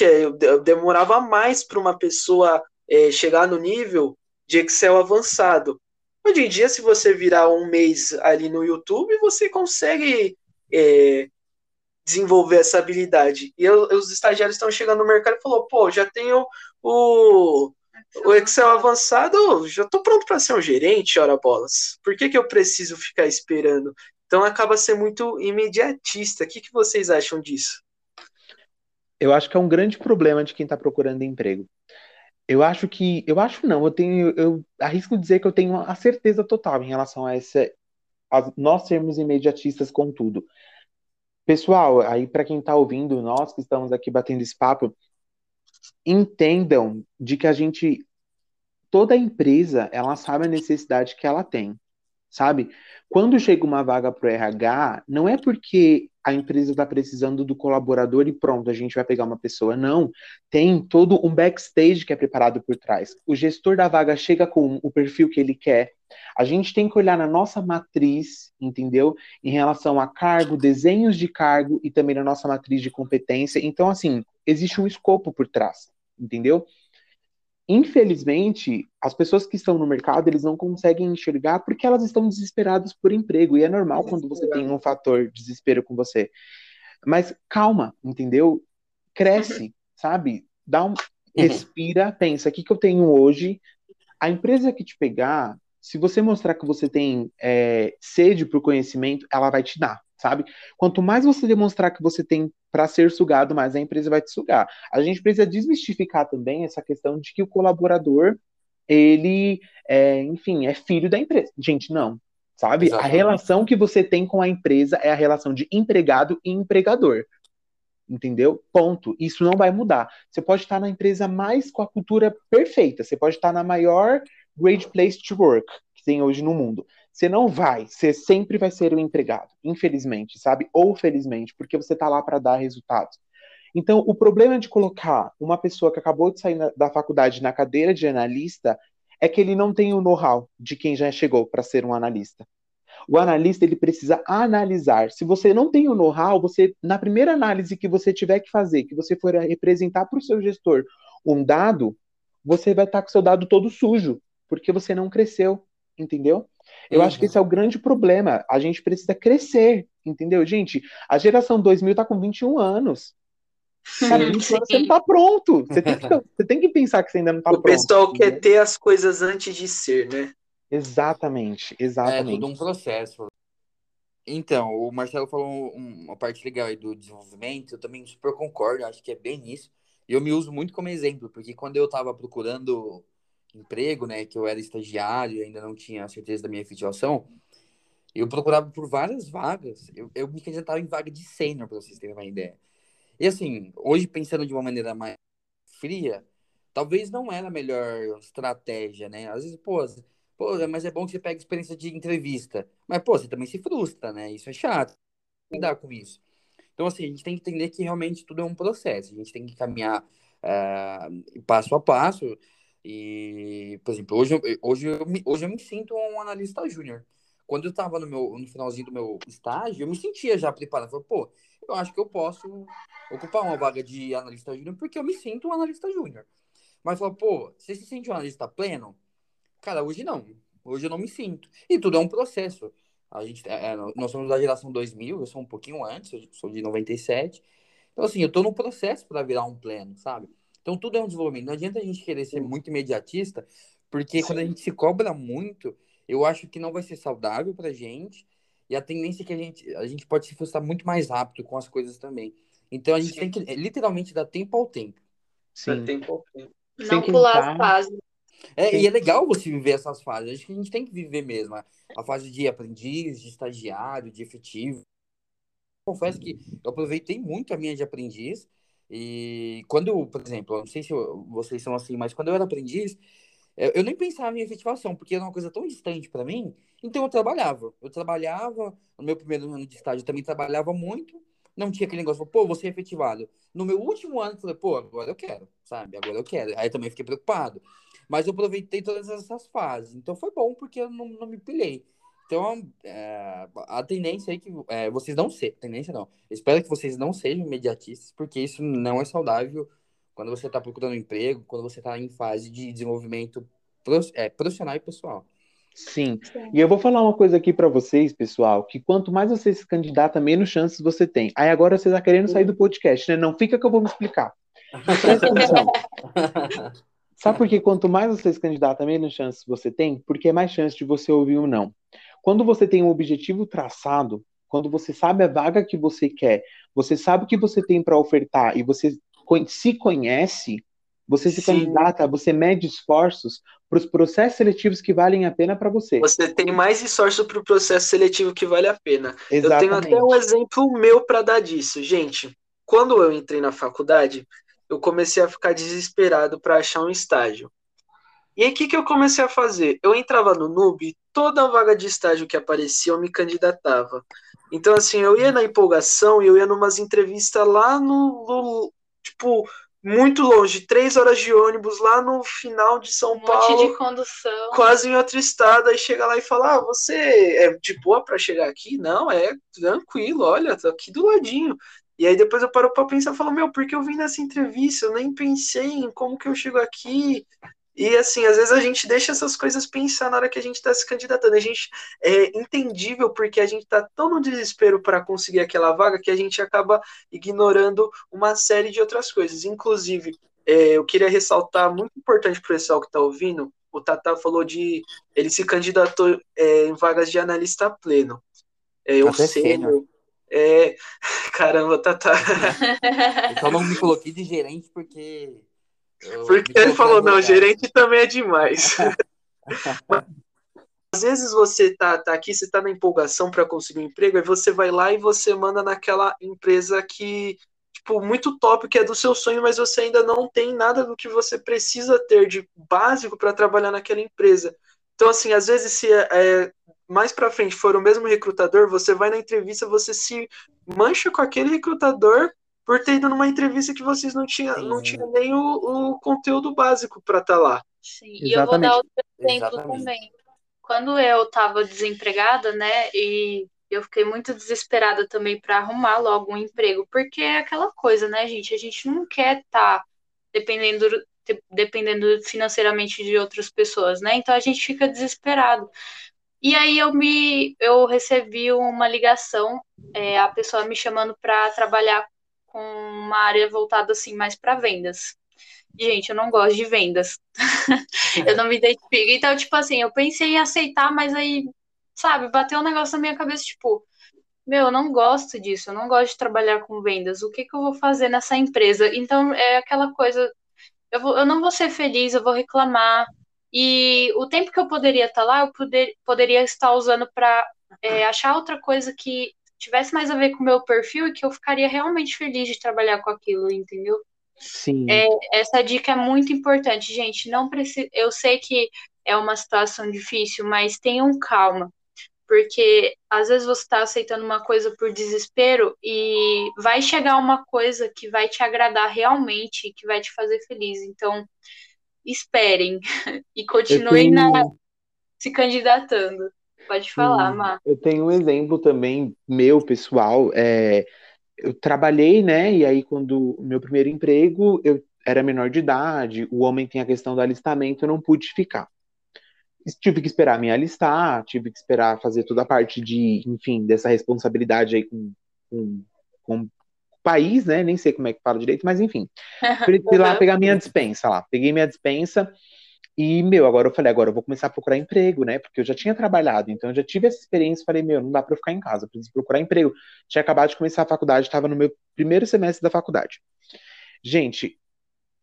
eu demorava mais para uma pessoa é, chegar no nível de Excel avançado. Hoje em dia, se você virar um mês ali no YouTube, você consegue é, desenvolver essa habilidade. E eu, os estagiários estão chegando no mercado e falou, pô, já tenho o, o Excel avançado, já estou pronto para ser um gerente, ora bolas. Por que, que eu preciso ficar esperando? Então acaba sendo muito imediatista. O que, que vocês acham disso? Eu acho que é um grande problema de quem está procurando emprego. Eu acho que, eu acho não, eu tenho, eu arrisco dizer que eu tenho a certeza total em relação a essa, a nós sermos imediatistas com tudo. Pessoal, aí para quem está ouvindo, nós que estamos aqui batendo esse papo, entendam de que a gente, toda empresa, ela sabe a necessidade que ela tem, sabe? Quando chega uma vaga para o RH, não é porque a empresa está precisando do colaborador e pronto, a gente vai pegar uma pessoa. Não. Tem todo um backstage que é preparado por trás. O gestor da vaga chega com o perfil que ele quer. A gente tem que olhar na nossa matriz, entendeu? Em relação a cargo, desenhos de cargo e também na nossa matriz de competência. Então, assim, existe um escopo por trás, entendeu? Infelizmente, as pessoas que estão no mercado, eles não conseguem enxergar porque elas estão desesperadas por emprego. E é normal quando você tem um fator desespero com você. Mas calma, entendeu? Cresce, uhum. sabe? Dá um. Uhum. Respira, pensa, o que, que eu tenho hoje? A empresa que te pegar, se você mostrar que você tem é, sede para o conhecimento, ela vai te dar sabe? Quanto mais você demonstrar que você tem para ser sugado, mais a empresa vai te sugar. A gente precisa desmistificar também essa questão de que o colaborador, ele, é, enfim, é filho da empresa. Gente, não. Sabe? Exatamente. A relação que você tem com a empresa é a relação de empregado e empregador. Entendeu? Ponto. Isso não vai mudar. Você pode estar na empresa mais com a cultura perfeita. Você pode estar na maior great place to work que tem hoje no mundo. Você não vai, você sempre vai ser o empregado, infelizmente, sabe? Ou felizmente, porque você está lá para dar resultados. Então, o problema de colocar uma pessoa que acabou de sair na, da faculdade na cadeira de analista é que ele não tem o know-how de quem já chegou para ser um analista. O analista ele precisa analisar. Se você não tem o know-how, você na primeira análise que você tiver que fazer, que você for representar para o seu gestor um dado, você vai estar tá com seu dado todo sujo, porque você não cresceu, entendeu? Eu uhum. acho que esse é o grande problema. A gente precisa crescer, entendeu? Gente, a geração 2000 tá com 21 anos. Cara, 20 anos você não tá pronto. Você tem, que, você tem que pensar que você ainda não tá o pronto. O pessoal entendeu? quer ter as coisas antes de ser, né? Exatamente, exatamente. É tudo um processo. Então, o Marcelo falou uma parte legal aí do desenvolvimento, eu também super concordo, acho que é bem isso. E eu me uso muito como exemplo, porque quando eu estava procurando emprego, né, que eu era estagiário e ainda não tinha certeza da minha efetivação, eu procurava por várias vagas. Eu, eu me candidatava em vaga de sênior, para vocês terem uma ideia. E assim, hoje pensando de uma maneira mais fria, talvez não era a melhor estratégia, né? Às vezes, pô, pô, mas é bom que você pegue experiência de entrevista. Mas, pô, você também se frustra, né? Isso é chato. Lidar com isso. Então, assim, a gente tem que entender que realmente tudo é um processo. A gente tem que caminhar uh, passo a passo. E, por exemplo, hoje, hoje, eu, me, hoje eu me sinto um analista júnior. Quando eu estava no, meu, no finalzinho do meu estágio, eu me sentia já preparado. Falei, pô, eu acho que eu posso ocupar uma vaga de analista júnior porque eu me sinto um analista júnior. Mas falou, pô, você se sente um analista pleno? Cara, hoje não. Hoje eu não me sinto. E tudo é um processo. A gente, é, é nós somos da geração 2000, eu sou um pouquinho antes, eu sou de 97. Então, assim, eu tô no processo para virar um pleno, sabe? Então tudo é um desenvolvimento. Não adianta a gente querer ser muito imediatista, porque Sim. quando a gente se cobra muito, eu acho que não vai ser saudável pra gente. E a tendência é que a gente, a gente pode se frustrar muito mais rápido com as coisas também. Então a gente Sim. tem que literalmente dar tempo ao tempo. Sim. Dar tempo ao tempo. Não pular as fases. É, e é legal você viver essas fases. Acho que a gente tem que viver mesmo. A fase de aprendiz, de estagiário, de efetivo. Confesso que eu aproveitei muito a minha de aprendiz. E quando, por exemplo, eu não sei se vocês são assim, mas quando eu era aprendiz, eu nem pensava em efetivação, porque era uma coisa tão distante para mim. Então eu trabalhava. Eu trabalhava, no meu primeiro ano de estágio eu também trabalhava muito. Não tinha aquele negócio, pô, você é efetivado. No meu último ano, eu falei, pô, agora eu quero, sabe? Agora eu quero. Aí eu também fiquei preocupado. Mas eu aproveitei todas essas fases. Então foi bom, porque eu não, não me pilhei. Então, é, a tendência é que é, vocês não sejam, tendência não, espero que vocês não sejam imediatistas, porque isso não é saudável quando você está procurando emprego, quando você está em fase de desenvolvimento é, profissional e pessoal. Sim. E eu vou falar uma coisa aqui para vocês, pessoal, que quanto mais você se candidata, menos chances você tem. Aí agora você está querendo sair do podcast, né? Não fica que eu vou me explicar. Presta atenção. Sabe por que quanto mais você se candidata, menos chances você tem? Porque é mais chance de você ouvir um não. Quando você tem um objetivo traçado, quando você sabe a vaga que você quer, você sabe o que você tem para ofertar e você se conhece, você se Sim. candidata, você mede esforços para os processos seletivos que valem a pena para você. Você tem mais esforço para o processo seletivo que vale a pena. Exatamente. Eu tenho até um exemplo meu para dar disso. Gente, quando eu entrei na faculdade, eu comecei a ficar desesperado para achar um estágio. E aí, o que, que eu comecei a fazer? Eu entrava no Nube, toda vaga de estágio que aparecia, eu me candidatava. Então, assim, eu ia na empolgação e eu ia numas entrevistas lá no, no, Tipo, muito longe, três horas de ônibus lá no final de São um Paulo. Monte de condução. Quase em outro estado. Aí chega lá e fala: Ah, você é de boa para chegar aqui? Não, é tranquilo, olha, tô aqui do ladinho. E aí depois eu paro pra pensar e falo, meu, por que eu vim nessa entrevista? Eu nem pensei em como que eu chego aqui. E assim, às vezes a gente deixa essas coisas pensar na hora que a gente está se candidatando. A gente é entendível porque a gente está tão no desespero para conseguir aquela vaga que a gente acaba ignorando uma série de outras coisas. Inclusive, é, eu queria ressaltar, muito importante para o pessoal que está ouvindo, o Tata falou de ele se candidatou é, em vagas de analista pleno. É, eu sei, é, caramba, Tata. Eu só não me coloquei de gerente porque porque ele falou, não, gerente também é demais. Às vezes você tá, tá aqui, você tá na empolgação para conseguir um emprego, aí você vai lá e você manda naquela empresa que, tipo, muito top, que é do seu sonho, mas você ainda não tem nada do que você precisa ter de básico para trabalhar naquela empresa. Então, assim, às vezes, se é, é mais para frente for o mesmo recrutador, você vai na entrevista, você se mancha com aquele recrutador por ter ido numa entrevista que vocês não tinham não tinha nem o, o conteúdo básico para estar tá lá. Sim, Exatamente. e eu vou dar outro exemplo Exatamente. também. Quando eu estava desempregada, né, e eu fiquei muito desesperada também para arrumar logo um emprego, porque é aquela coisa, né, gente? A gente não quer estar tá dependendo dependendo financeiramente de outras pessoas, né? Então a gente fica desesperado. E aí eu me eu recebi uma ligação, é, a pessoa me chamando para trabalhar com uma área voltada assim mais para vendas. Gente, eu não gosto de vendas. eu não me identifico. Então, tipo assim, eu pensei em aceitar, mas aí, sabe, bateu um negócio na minha cabeça, tipo, meu, eu não gosto disso, eu não gosto de trabalhar com vendas. O que, que eu vou fazer nessa empresa? Então, é aquela coisa, eu, vou, eu não vou ser feliz, eu vou reclamar. E o tempo que eu poderia estar lá, eu poder, poderia estar usando para é, achar outra coisa que tivesse mais a ver com o meu perfil e que eu ficaria realmente feliz de trabalhar com aquilo, entendeu? Sim. É, essa dica é muito importante, gente. Não precisa. Eu sei que é uma situação difícil, mas tenham calma. Porque às vezes você está aceitando uma coisa por desespero e vai chegar uma coisa que vai te agradar realmente, que vai te fazer feliz. Então, esperem e continuem tenho... na... se candidatando. Pode falar, Má. Eu tenho um exemplo também meu, pessoal. É, eu trabalhei, né? E aí, quando o meu primeiro emprego, eu era menor de idade, o homem tem a questão do alistamento, eu não pude ficar. Tive que esperar me alistar, tive que esperar fazer toda a parte de, enfim, dessa responsabilidade aí com, com, com o país, né? Nem sei como é que fala direito, mas enfim. Fui lá pegar minha dispensa lá. Peguei minha dispensa, e, meu, agora eu falei, agora eu vou começar a procurar emprego, né? Porque eu já tinha trabalhado, então eu já tive essa experiência. Falei, meu, não dá pra eu ficar em casa, preciso procurar emprego. Tinha acabado de começar a faculdade, estava no meu primeiro semestre da faculdade. Gente,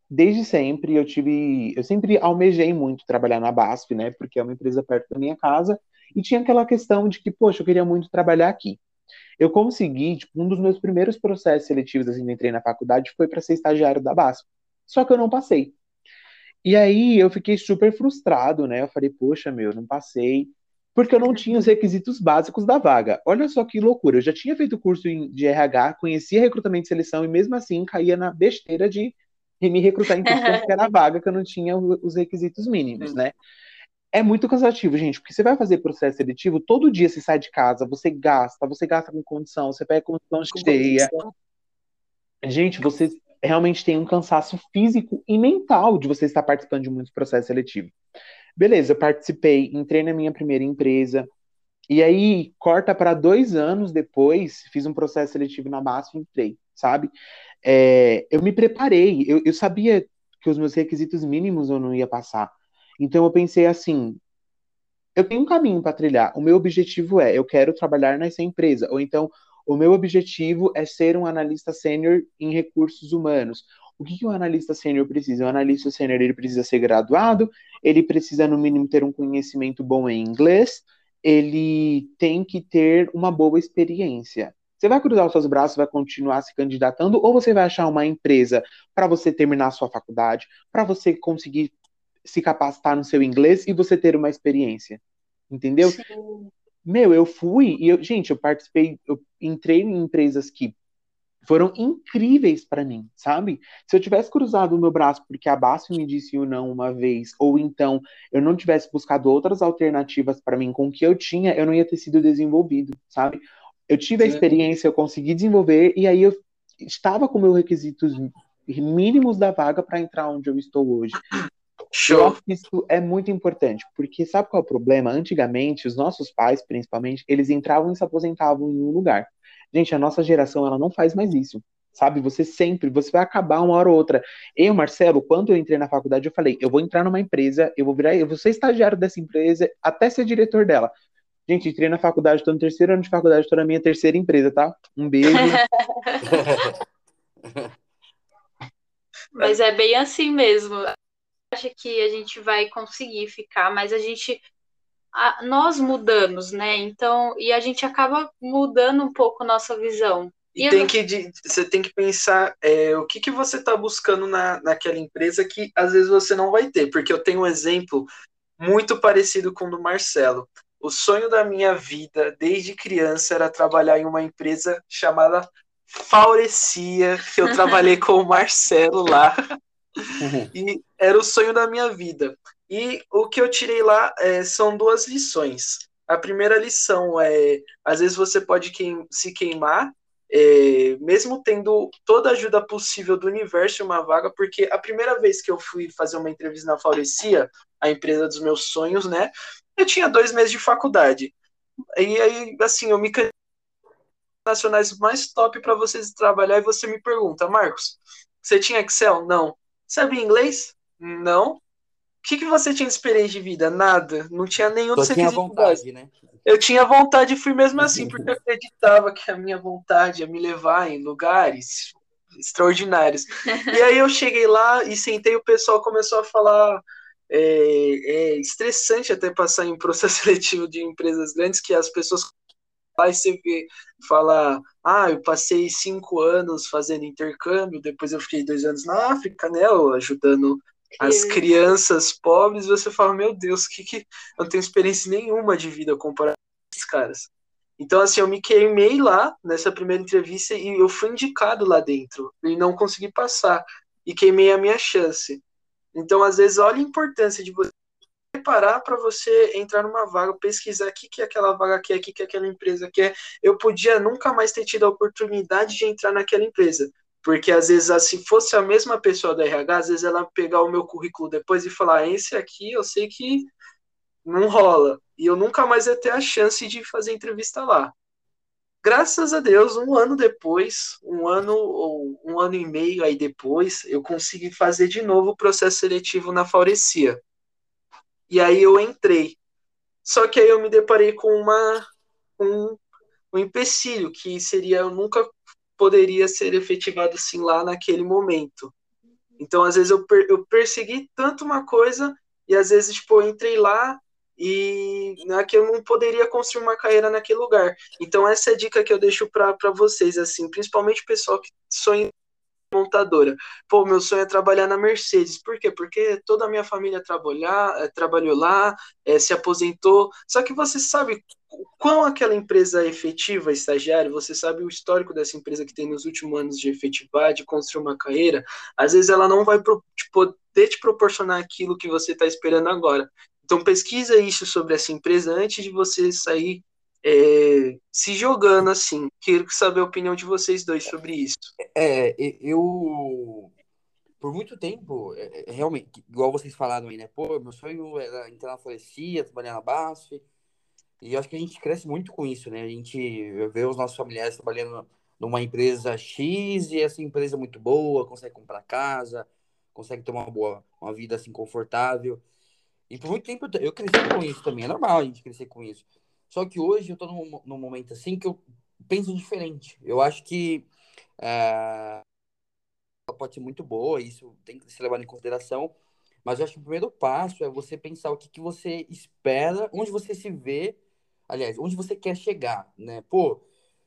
desde sempre eu tive, eu sempre almejei muito trabalhar na BASF, né? Porque é uma empresa perto da minha casa e tinha aquela questão de que, poxa, eu queria muito trabalhar aqui. Eu consegui, tipo, um dos meus primeiros processos seletivos assim que entrei na faculdade foi para ser estagiário da BASF. Só que eu não passei. E aí eu fiquei super frustrado, né? Eu falei, poxa, meu, não passei porque eu não tinha os requisitos básicos da vaga. Olha só que loucura, eu já tinha feito curso de RH, conhecia recrutamento e seleção, e mesmo assim caía na besteira de me recrutar em curso que era vaga, que eu não tinha os requisitos mínimos, né? É muito cansativo, gente, porque você vai fazer processo seletivo, todo dia você sai de casa, você gasta, você gasta com condição, você pega condição cheia. Gente, você realmente tem um cansaço físico e mental de você estar participando de muitos processos seletivos. Beleza, eu participei, entrei na minha primeira empresa. E aí, corta para dois anos depois, fiz um processo seletivo na BASF e entrei, sabe? É, eu me preparei, eu, eu sabia que os meus requisitos mínimos eu não ia passar. Então eu pensei assim, eu tenho um caminho para trilhar. O meu objetivo é, eu quero trabalhar nessa empresa. Ou então, o meu objetivo é ser um analista sênior em recursos humanos. O que, que um analista sênior precisa? Um analista sênior ele precisa ser graduado, ele precisa no mínimo ter um conhecimento bom em inglês, ele tem que ter uma boa experiência. Você vai cruzar os seus braços, vai continuar se candidatando, ou você vai achar uma empresa para você terminar a sua faculdade, para você conseguir se capacitar no seu inglês e você ter uma experiência. Entendeu? Sim. Meu, eu fui e eu, gente, eu participei, eu entrei em empresas que foram incríveis para mim, sabe? Se eu tivesse cruzado o meu braço porque a BASF me disse o não uma vez, ou então eu não tivesse buscado outras alternativas para mim com o que eu tinha, eu não ia ter sido desenvolvido, sabe? Eu tive a experiência, eu consegui desenvolver, e aí eu estava com meus requisitos mínimos da vaga para entrar onde eu estou hoje. Show. Eu acho que isso é muito importante, porque sabe qual é o problema? Antigamente, os nossos pais, principalmente, eles entravam e se aposentavam em um lugar. Gente, a nossa geração, ela não faz mais isso. Sabe, você sempre, você vai acabar uma hora ou outra. Eu, Marcelo, quando eu entrei na faculdade, eu falei, eu vou entrar numa empresa, eu vou virar, eu vou ser estagiário dessa empresa, até ser diretor dela. Gente, entrei na faculdade, estou no terceiro ano de faculdade, estou na minha terceira empresa, tá? Um beijo. Mas é bem assim mesmo. Acho que a gente vai conseguir ficar, mas a gente a, nós mudamos, né? Então, e a gente acaba mudando um pouco nossa visão. E, e tem que, você tem que pensar é, o que, que você está buscando na, naquela empresa que às vezes você não vai ter, porque eu tenho um exemplo muito parecido com o do Marcelo. O sonho da minha vida desde criança era trabalhar em uma empresa chamada Faurecia, que eu trabalhei com o Marcelo lá. Uhum. E era o sonho da minha vida. E o que eu tirei lá é, são duas lições. A primeira lição é: às vezes você pode queim se queimar, é, mesmo tendo toda a ajuda possível do universo em uma vaga, porque a primeira vez que eu fui fazer uma entrevista na Faurecia, a empresa dos meus sonhos, né? Eu tinha dois meses de faculdade. E aí, assim, eu me nacionais mais top para vocês trabalhar e você me pergunta, Marcos, você tinha Excel? Não. Sabe inglês? Não que, que você tinha de experiência de vida? Nada. Não tinha nenhum Só tinha vontade, né? Eu tinha vontade e fui mesmo assim, porque eu acreditava que a minha vontade ia me levar em lugares extraordinários. E aí eu cheguei lá e sentei, o pessoal começou a falar. É, é estressante até passar em processo seletivo de empresas grandes que as pessoas e você vê, fala, ah, eu passei cinco anos fazendo intercâmbio, depois eu fiquei dois anos na África, né, ajudando as crianças pobres, você fala, meu Deus, que que eu não tenho experiência nenhuma de vida comparado com esses caras. Então, assim, eu me queimei lá nessa primeira entrevista e eu fui indicado lá dentro e não consegui passar e queimei a minha chance. Então, às vezes, olha a importância de você preparar para você entrar numa vaga, pesquisar o que, que aquela vaga quer, o que, que aquela empresa quer. Eu podia nunca mais ter tido a oportunidade de entrar naquela empresa, porque às vezes, ah, se fosse a mesma pessoa da RH, às vezes ela pegar o meu currículo depois e falar: ah, esse aqui eu sei que não rola. E eu nunca mais ia ter a chance de fazer entrevista lá. Graças a Deus, um ano depois, um ano ou um ano e meio aí depois, eu consegui fazer de novo o processo seletivo na Faurecia. E aí eu entrei. Só que aí eu me deparei com uma um, um empecilho, que seria eu nunca poderia ser efetivado sim lá naquele momento. Então, às vezes, eu, per eu persegui tanto uma coisa e, às vezes, tipo, eu entrei lá e né, eu não poderia construir uma carreira naquele lugar. Então, essa é a dica que eu deixo para vocês, assim, principalmente o pessoal que sonha montadora. Pô, meu sonho é trabalhar na Mercedes. Por quê? Porque toda a minha família trabalhar, é, trabalhou lá, é, se aposentou. Só que você sabe quão aquela empresa é efetiva, estagiário, você sabe o histórico dessa empresa que tem nos últimos anos de efetivar, de construir uma carreira. Às vezes ela não vai pro, te poder te proporcionar aquilo que você está esperando agora. Então pesquisa isso sobre essa empresa antes de você sair é, se jogando assim. Quero saber a opinião de vocês dois sobre isso. É, eu por muito tempo, é, é, realmente, igual vocês falaram aí, né? Pô, meu sonho era entrar na florescia, trabalhar na BASF. E eu acho que a gente cresce muito com isso, né? A gente vê os nossos familiares trabalhando numa empresa X e essa empresa é muito boa, consegue comprar casa, consegue ter uma boa, uma vida assim confortável. E por muito tempo eu cresci com isso também, é normal a gente crescer com isso. Só que hoje eu tô num, num momento assim que eu penso diferente. Eu acho que é, ela pode ser muito boa, isso tem que ser levado em consideração. Mas eu acho que o primeiro passo é você pensar o que, que você espera, onde você se vê, aliás, onde você quer chegar, né? Pô,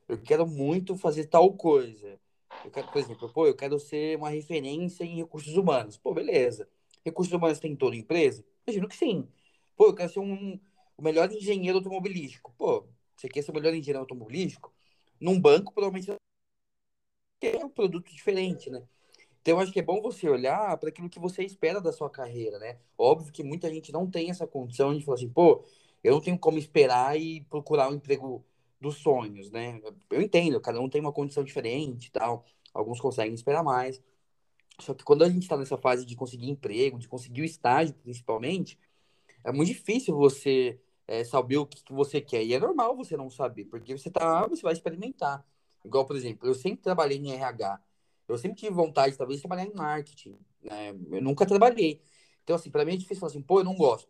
eu quero muito fazer tal coisa. Eu quero, por exemplo, pô, eu quero ser uma referência em recursos humanos. Pô, beleza. Recursos humanos tem toda empresa? Imagino que sim. Pô, eu quero ser um, o melhor engenheiro automobilístico. Pô, você quer ser o melhor engenheiro automobilístico? Num banco, provavelmente é um produto diferente, né? Então, acho que é bom você olhar para aquilo que você espera da sua carreira, né? Óbvio que muita gente não tem essa condição de falar assim, pô, eu não tenho como esperar e procurar um emprego dos sonhos, né? Eu entendo, cada um tem uma condição diferente e tal. Alguns conseguem esperar mais. Só que quando a gente está nessa fase de conseguir emprego, de conseguir o estágio, principalmente, é muito difícil você é, saber o que, que, você quer. E é normal você não saber, porque você tá, você vai experimentar. Igual, por exemplo, eu sempre trabalhei em RH. Eu sempre tive vontade, talvez, de trabalhar em marketing. Né? Eu nunca trabalhei. Então, assim, para mim é difícil falar assim, pô, eu não gosto.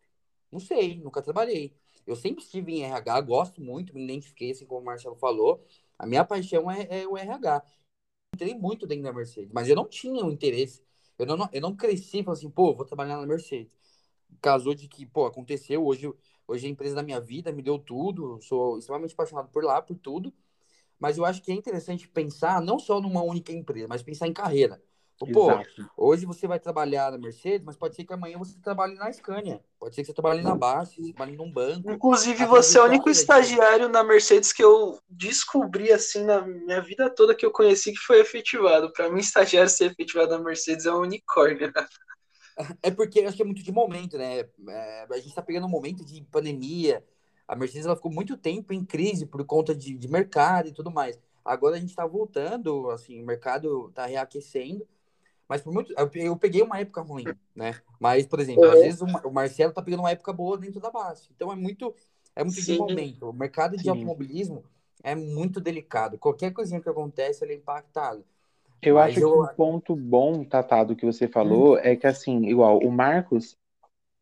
Não sei, nunca trabalhei. Eu sempre estive em RH, gosto muito, me identifiquei, assim como o Marcelo falou. A minha paixão é, é o RH. Entrei muito dentro da Mercedes, mas eu não tinha o interesse. Eu não, eu não cresci falei assim, pô, vou trabalhar na Mercedes casou de que, pô, aconteceu, hoje, hoje a empresa da minha vida me deu tudo, sou extremamente apaixonado por lá, por tudo, mas eu acho que é interessante pensar não só numa única empresa, mas pensar em carreira. Pô, Exato. hoje você vai trabalhar na Mercedes, mas pode ser que amanhã você trabalhe na Scania. Pode ser que você trabalhe na base, você trabalhe num banco. Inclusive, você é o único estagiário na Mercedes que eu descobri, assim, na minha vida toda que eu conheci que foi efetivado. Para mim, estagiário ser efetivado na Mercedes é um unicórnio. É porque eu acho que é muito de momento, né? É, a gente está pegando um momento de pandemia. A Mercedes ela ficou muito tempo em crise por conta de, de mercado e tudo mais. Agora a gente está voltando, assim, o mercado está reaquecendo. Mas por muito. Eu, peguei uma época ruim, né? Mas, por exemplo, uhum. às vezes o, Marcelo tá pegando uma época boa dentro da base. Então é muito, é muito de momento. O mercado de Sim. automobilismo é muito delicado. Qualquer coisinha que acontece, ele é impactado. Eu Mas acho eu... que um ponto bom, Tatá, que você falou, hum. é que assim, igual, o Marcos,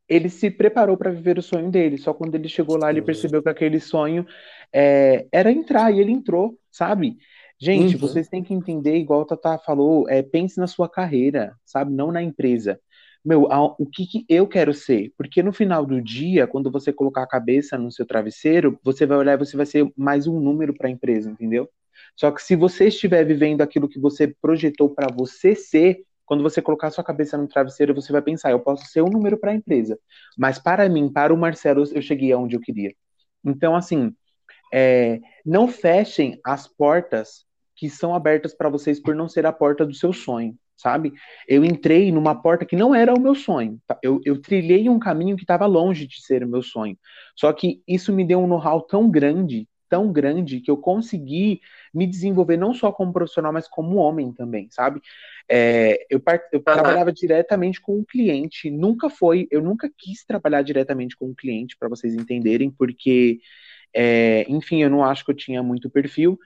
ele se preparou para viver o sonho dele, só quando ele chegou lá, ele percebeu que aquele sonho é, era entrar, e ele entrou, sabe? Gente, uhum. vocês têm que entender, igual o Tatá falou, é, pense na sua carreira, sabe? Não na empresa. Meu, a, o que, que eu quero ser? Porque no final do dia, quando você colocar a cabeça no seu travesseiro, você vai olhar e você vai ser mais um número para a empresa, entendeu? Só que se você estiver vivendo aquilo que você projetou para você ser, quando você colocar sua cabeça no travesseiro, você vai pensar, eu posso ser um número para a empresa, mas para mim, para o Marcelo, eu cheguei aonde eu queria. Então, assim, é, não fechem as portas que são abertas para vocês por não ser a porta do seu sonho, sabe? Eu entrei numa porta que não era o meu sonho. Tá? Eu, eu trilhei um caminho que estava longe de ser o meu sonho. Só que isso me deu um know-how tão grande tão grande que eu consegui me desenvolver não só como profissional, mas como homem também, sabe? É, eu, eu trabalhava diretamente com o cliente, nunca foi, eu nunca quis trabalhar diretamente com o cliente, para vocês entenderem, porque, é, enfim, eu não acho que eu tinha muito perfil,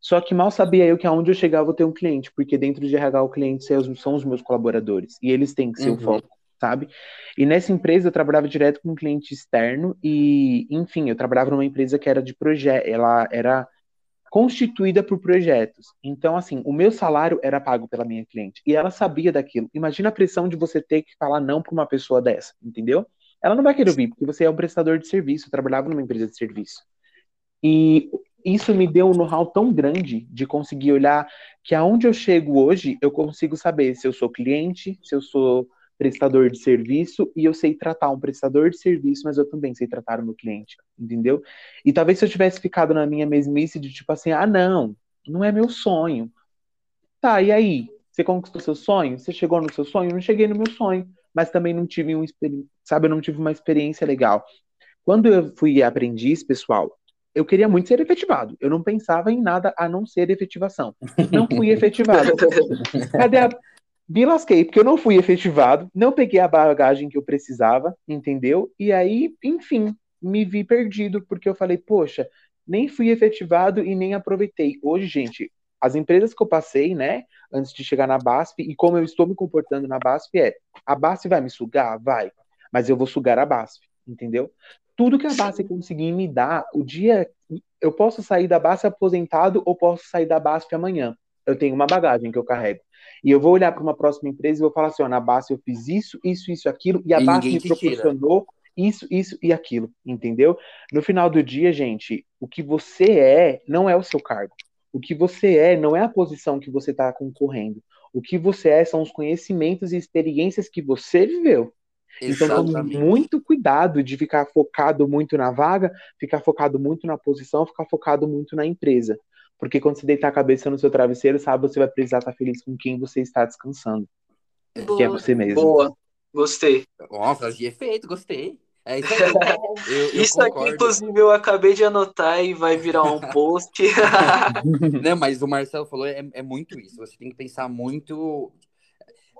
só que mal sabia eu que aonde eu chegava eu ter um cliente, porque dentro de RH o cliente são os meus colaboradores, e eles têm que ser uhum. o foco sabe? E nessa empresa eu trabalhava direto com um cliente externo e, enfim, eu trabalhava numa empresa que era de projeto, ela era constituída por projetos. Então, assim, o meu salário era pago pela minha cliente e ela sabia daquilo. Imagina a pressão de você ter que falar não para uma pessoa dessa, entendeu? Ela não vai querer ouvir, porque você é um prestador de serviço, eu trabalhava numa empresa de serviço. E isso me deu um know-how tão grande de conseguir olhar que aonde eu chego hoje, eu consigo saber se eu sou cliente, se eu sou prestador de serviço e eu sei tratar um prestador de serviço, mas eu também sei tratar o meu cliente, entendeu? E talvez se eu tivesse ficado na minha mesmice de tipo assim, ah, não, não é meu sonho. Tá, e aí? Você conquistou seu sonho? Você chegou no seu sonho? Eu não cheguei no meu sonho, mas também não tive um, sabe, eu não tive uma experiência legal. Quando eu fui aprendiz, pessoal, eu queria muito ser efetivado. Eu não pensava em nada a não ser efetivação. Não fui efetivado. Cadê a me lasquei, porque eu não fui efetivado, não peguei a bagagem que eu precisava, entendeu? E aí, enfim, me vi perdido, porque eu falei, poxa, nem fui efetivado e nem aproveitei. Hoje, gente, as empresas que eu passei, né, antes de chegar na BASF, e como eu estou me comportando na BASF, é, a BASF vai me sugar? Vai, mas eu vou sugar a BASF, entendeu? Tudo que a BASF conseguir me dar, o dia, eu posso sair da BASF aposentado ou posso sair da BASF amanhã. Eu tenho uma bagagem que eu carrego. E eu vou olhar para uma próxima empresa e vou falar assim: ó, na base eu fiz isso, isso, isso, aquilo, e a e base me proporcionou tira. isso, isso e aquilo, entendeu? No final do dia, gente, o que você é não é o seu cargo. O que você é não é a posição que você está concorrendo. O que você é são os conhecimentos e experiências que você viveu. Exatamente. Então, tome muito cuidado de ficar focado muito na vaga, ficar focado muito na posição, ficar focado muito na empresa. Porque quando você deitar a cabeça no seu travesseiro, sabe, você vai precisar estar feliz com quem você está descansando. Boa. Que é você mesmo. Boa, gostei. Ó, frase de efeito, gostei. É isso aí. eu, eu isso concordo. aqui, inclusive, eu acabei de anotar e vai virar um post. Não, mas o Marcelo falou, é, é muito isso. Você tem que pensar muito.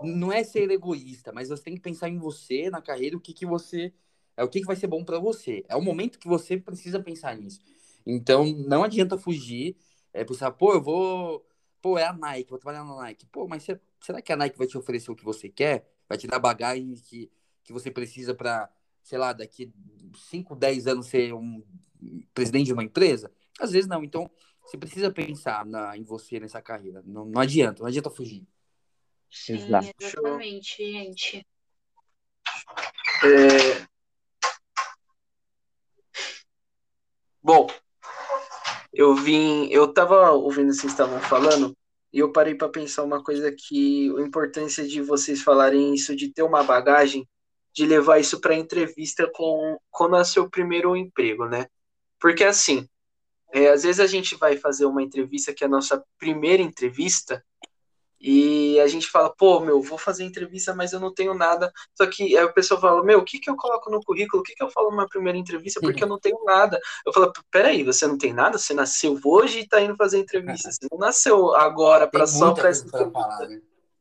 Não é ser egoísta, mas você tem que pensar em você, na carreira, o que, que você. É o que, que vai ser bom para você. É o momento que você precisa pensar nisso. Então, não adianta fugir é pensar, pô, eu vou. Pô, é a Nike, vou trabalhar na Nike. Pô, mas será que a Nike vai te oferecer o que você quer? Vai te dar bagagem que, que você precisa para, sei lá, daqui 5, 10 anos ser um presidente de uma empresa? Às vezes não. Então, você precisa pensar na, em você nessa carreira. Não, não adianta, não adianta fugir. Sim, Exato. exatamente, gente. É... Bom, eu vim, eu tava ouvindo vocês estavam falando e eu parei para pensar uma coisa que a importância de vocês falarem isso de ter uma bagagem, de levar isso para entrevista com quando é seu primeiro emprego, né? Porque assim, é, às vezes a gente vai fazer uma entrevista que é a nossa primeira entrevista e a gente fala, pô, meu, vou fazer entrevista, mas eu não tenho nada. Só que aí o pessoal fala, meu, o que, que eu coloco no currículo? O que, que eu falo numa primeira entrevista? Porque eu não tenho nada. Eu falo, peraí, você não tem nada? Você nasceu hoje e tá indo fazer entrevista. Você não nasceu agora para só pra essa. Né?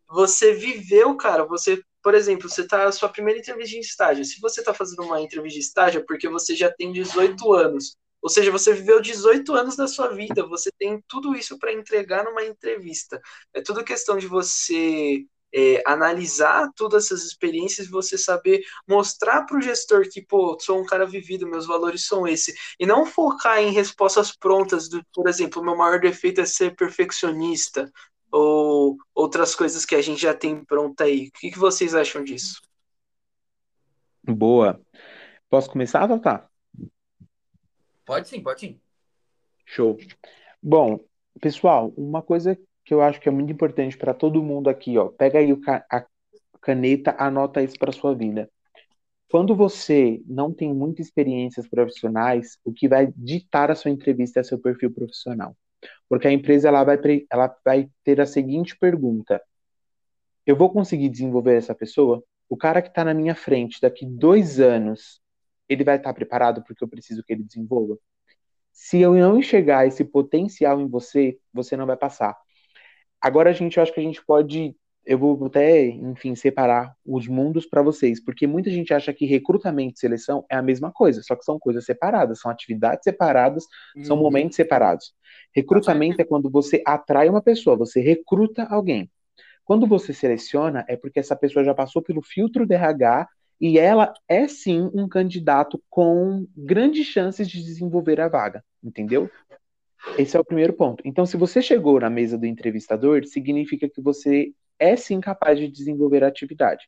Você viveu, cara, você, por exemplo, você tá a sua primeira entrevista de estágio. Se você tá fazendo uma entrevista de estágio, é porque você já tem 18 anos. Ou seja, você viveu 18 anos da sua vida, você tem tudo isso para entregar numa entrevista. É tudo questão de você é, analisar todas essas experiências, você saber mostrar para o gestor que, pô, sou um cara vivido, meus valores são esse, e não focar em respostas prontas, do, por exemplo, meu maior defeito é ser perfeccionista, ou outras coisas que a gente já tem pronta aí. O que, que vocês acham disso? Boa. Posso começar, Tata? Pode sim, pode sim. Show. Bom, pessoal, uma coisa que eu acho que é muito importante para todo mundo aqui, ó, pega aí a caneta, anota isso para sua vida. Quando você não tem muitas experiências profissionais, o que vai ditar a sua entrevista é seu perfil profissional. Porque a empresa ela vai, ela vai ter a seguinte pergunta: Eu vou conseguir desenvolver essa pessoa? O cara que está na minha frente daqui dois anos, ele vai estar preparado porque eu preciso que ele desenvolva? Se eu não enxergar esse potencial em você, você não vai passar. Agora a gente, eu acho que a gente pode, eu vou até, enfim, separar os mundos para vocês, porque muita gente acha que recrutamento e seleção é a mesma coisa, só que são coisas separadas, são atividades separadas, uhum. são momentos separados. Recrutamento é quando você atrai uma pessoa, você recruta alguém. Quando você seleciona, é porque essa pessoa já passou pelo filtro DRH e ela é sim um candidato com grandes chances de desenvolver a vaga, entendeu? Esse é o primeiro ponto. Então, se você chegou na mesa do entrevistador, significa que você é sim capaz de desenvolver a atividade.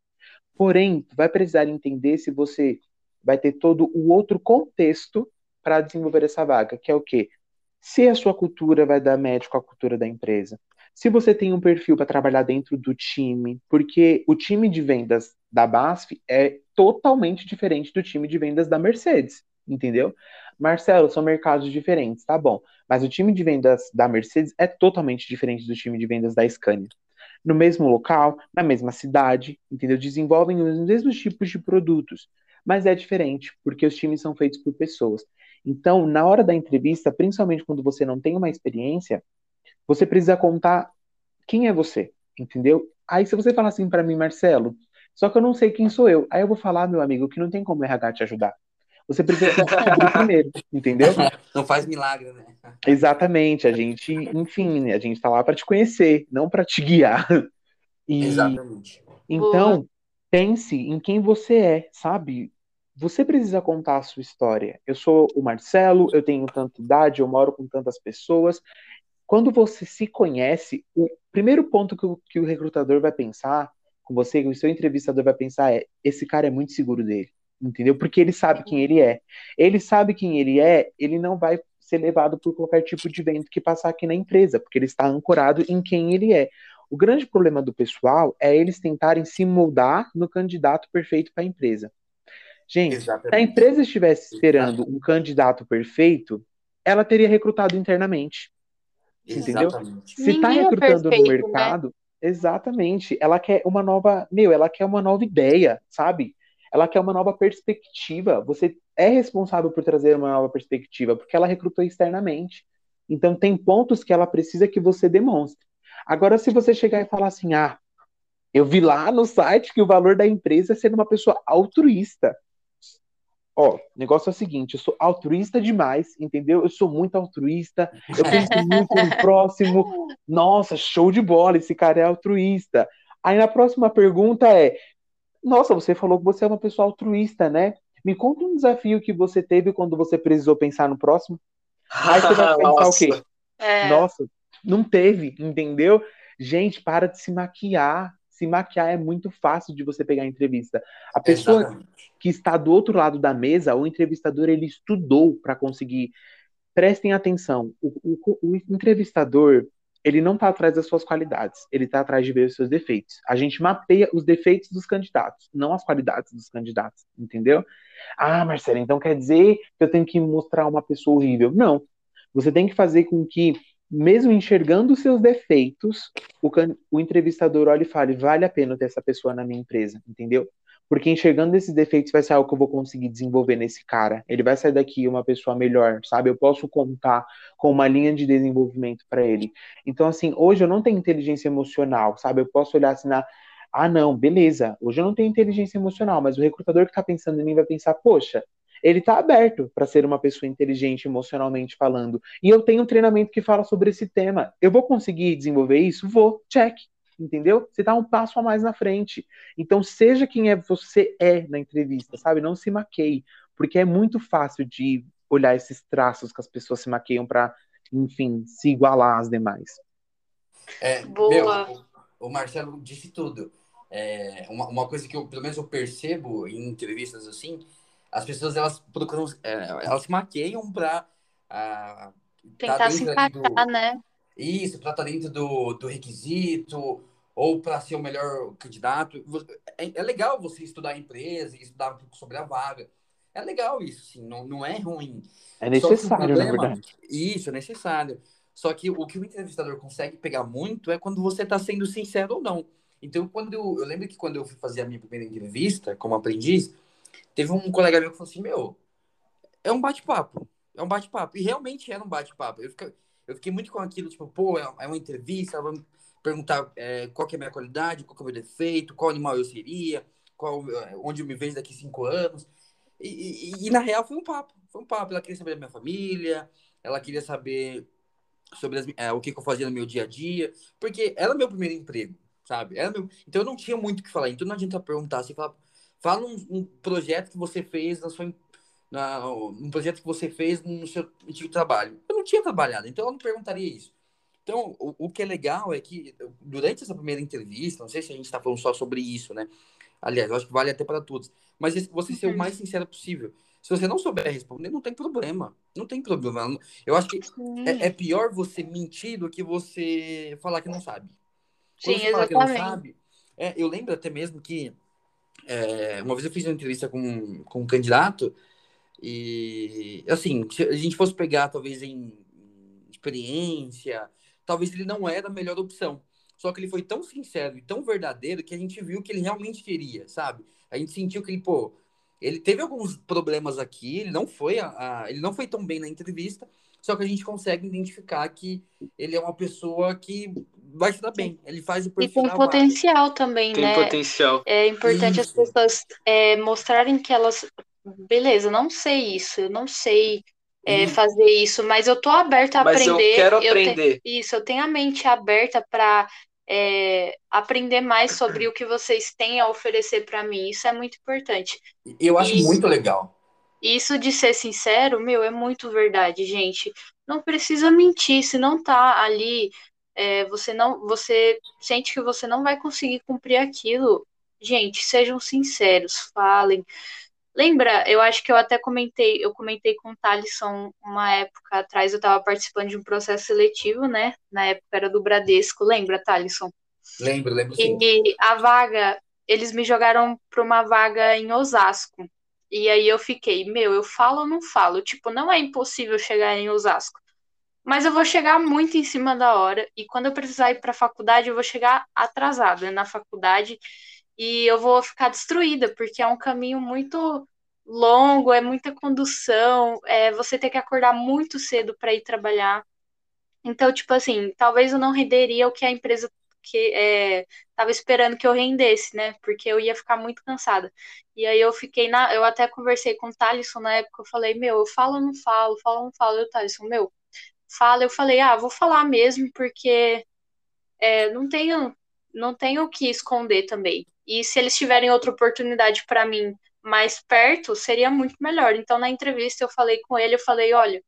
Porém, vai precisar entender se você vai ter todo o outro contexto para desenvolver essa vaga, que é o quê? Se a sua cultura vai dar com a cultura da empresa. Se você tem um perfil para trabalhar dentro do time, porque o time de vendas da BASF é totalmente diferente do time de vendas da Mercedes, entendeu? Marcelo, são mercados diferentes, tá bom. Mas o time de vendas da Mercedes é totalmente diferente do time de vendas da Scania no mesmo local, na mesma cidade, entendeu? Desenvolvem os mesmos tipos de produtos, mas é diferente, porque os times são feitos por pessoas. Então, na hora da entrevista, principalmente quando você não tem uma experiência, você precisa contar quem é você, entendeu? Aí se você falar assim para mim, Marcelo, só que eu não sei quem sou eu, aí eu vou falar, meu amigo, que não tem como o RH te ajudar. Você precisa descobrir primeiro, entendeu? Não faz milagre, né? Exatamente, a gente, enfim, a gente tá lá para te conhecer, não para te guiar. E, Exatamente. Então, Boa. pense em quem você é, sabe? Você precisa contar a sua história. Eu sou o Marcelo, eu tenho tanta idade, eu moro com tantas pessoas. Quando você se conhece, o primeiro ponto que o, que o recrutador vai pensar com você, o seu entrevistador vai pensar é: esse cara é muito seguro dele entendeu? Porque ele sabe quem ele é. Ele sabe quem ele é, ele não vai ser levado por qualquer tipo de vento que passar aqui na empresa, porque ele está ancorado em quem ele é. O grande problema do pessoal é eles tentarem se moldar no candidato perfeito para a empresa. Gente, Exatamente. se a empresa estivesse esperando um candidato perfeito, ela teria recrutado internamente. Entendeu? Exatamente. Se está é recrutando é perfeito, no né? mercado, né? Exatamente. Ela quer uma nova, meu, ela quer uma nova ideia, sabe? ela quer uma nova perspectiva. Você é responsável por trazer uma nova perspectiva, porque ela recrutou externamente. Então, tem pontos que ela precisa que você demonstre. Agora, se você chegar e falar assim, ah, eu vi lá no site que o valor da empresa é ser uma pessoa altruísta. Ó, o negócio é o seguinte, eu sou altruísta demais, entendeu? Eu sou muito altruísta, eu penso muito no próximo. Nossa, show de bola, esse cara é altruísta. Aí na próxima pergunta é: nossa, você falou que você é uma pessoa altruísta, né? Me conta um desafio que você teve quando você precisou pensar no próximo. Aí você vai pensar o quê? É. Nossa, não teve, entendeu? Gente, para de se maquiar. Se maquiar é muito fácil de você pegar a entrevista. A pessoa Exatamente. que está do outro lado da mesa, o entrevistador, ele estudou para conseguir. Prestem atenção. O, o, o entrevistador, ele não está atrás das suas qualidades, ele está atrás de ver os seus defeitos. A gente mapeia os defeitos dos candidatos, não as qualidades dos candidatos, entendeu? Ah, Marcelo, então quer dizer que eu tenho que mostrar uma pessoa horrível? Não. Você tem que fazer com que, mesmo enxergando seus defeitos, o, o entrevistador olhe e fale: vale a pena ter essa pessoa na minha empresa, entendeu? Porque enxergando esses defeitos vai ser algo que eu vou conseguir desenvolver nesse cara. Ele vai sair daqui uma pessoa melhor, sabe? Eu posso contar com uma linha de desenvolvimento para ele. Então, assim, hoje eu não tenho inteligência emocional, sabe? Eu posso olhar assim na. Ah, não, beleza. Hoje eu não tenho inteligência emocional, mas o recrutador que está pensando em mim vai pensar: poxa, ele está aberto para ser uma pessoa inteligente emocionalmente falando. E eu tenho um treinamento que fala sobre esse tema. Eu vou conseguir desenvolver isso? Vou, check entendeu? Você está um passo a mais na frente. Então, seja quem é você é na entrevista, sabe? Não se maqueie, porque é muito fácil de olhar esses traços que as pessoas se maqueiam para, enfim, se igualar às demais. É, Boa. Meu, o Marcelo disse tudo. É, uma, uma coisa que eu, pelo menos eu percebo em entrevistas assim, as pessoas elas procuram, é, elas se maqueiam para ah, tentar tá se encaixar, do... né? Isso, para estar tá dentro do, do requisito, ou para ser o melhor candidato. É, é, legal você estudar a empresa e estudar um pouco sobre a vaga. É legal isso, sim, não, não é ruim. É necessário, problema, na verdade. Isso, é necessário. Só que o que o entrevistador consegue pegar muito é quando você está sendo sincero ou não. Então, quando eu, eu lembro que quando eu fui fazer a minha primeira entrevista como aprendiz, teve um colega meu que falou assim: Meu, é um bate-papo. É um bate-papo. E realmente era um bate-papo. Eu fiquei, eu fiquei muito com aquilo, tipo, pô, é, é uma entrevista, vamos perguntar é, qual que é a minha qualidade, qual que é o meu defeito, qual animal eu seria, qual, é, onde eu me vejo daqui cinco anos. E, e, e, na real foi um papo, foi um papo. Ela queria saber da minha família, ela queria saber sobre as, é, o que, que, eu fazia no meu dia a dia, porque era meu primeiro emprego, sabe? Meu... Então eu não tinha muito o que falar, então não adianta perguntar, assim, fala, fala um, um projeto que você fez na sua na, um projeto que você fez no seu antigo trabalho. Eu não tinha trabalhado, então eu não perguntaria isso. Então, o, o que é legal é que durante essa primeira entrevista, não sei se a gente está falando só sobre isso, né? Aliás, eu acho que vale até para todos. Mas você ser o uhum. mais sincero possível. Se você não souber responder, não tem problema. Não tem problema. Eu acho que é, é, pior você mentir do que você falar que não sabe. Quando Sim, você exatamente. fala que não sabe. É, eu lembro até mesmo que é, uma vez eu fiz uma entrevista com, com um candidato e, assim, se a gente fosse pegar talvez em experiência, talvez ele não era a melhor opção. Só que ele foi tão sincero e tão verdadeiro que a gente viu que ele realmente queria, sabe? A gente sentiu que ele, pô, ele teve alguns problemas aqui, ele não foi a, a, ele não foi tão bem na entrevista, só que a gente consegue identificar que ele é uma pessoa que vai se dar bem. Ele faz o perfil. E tem potencial também, tem né? Tem potencial. É importante isso. as pessoas é, mostrarem que elas. Beleza, não sei isso, eu não sei é, hum. fazer isso, mas eu tô aberta a mas aprender. Eu quero aprender. Eu te... Isso, eu tenho a mente aberta para é, aprender mais sobre o que vocês têm a oferecer para mim. Isso é muito importante. Eu acho muito legal. Isso de ser sincero, meu, é muito verdade, gente. Não precisa mentir, se não tá ali, é, você não, você sente que você não vai conseguir cumprir aquilo. Gente, sejam sinceros, falem. Lembra, eu acho que eu até comentei, eu comentei com o Thalisson uma época atrás, eu estava participando de um processo seletivo, né? Na época era do Bradesco, lembra, Thalisson? Lembro, lembro sim. E a vaga, eles me jogaram para uma vaga em Osasco. E aí eu fiquei, meu, eu falo ou não falo? Tipo, não é impossível chegar em Osasco. Mas eu vou chegar muito em cima da hora. E quando eu precisar ir para a faculdade, eu vou chegar atrasada na faculdade e eu vou ficar destruída, porque é um caminho muito longo, é muita condução, é você ter que acordar muito cedo para ir trabalhar. Então, tipo assim, talvez eu não renderia o que a empresa que é, esperando que eu rendesse, né? Porque eu ia ficar muito cansada. E aí eu fiquei na. Eu até conversei com o Thalisson na época, eu falei, meu, eu falo ou não falo, falo ou não falo, eu, Thalisson, meu, fala, eu falei, ah, vou falar mesmo, porque é, não tenho não tenho o que esconder também. E se eles tiverem outra oportunidade para mim mais perto, seria muito melhor. Então, na entrevista, eu falei com ele, eu falei, olha,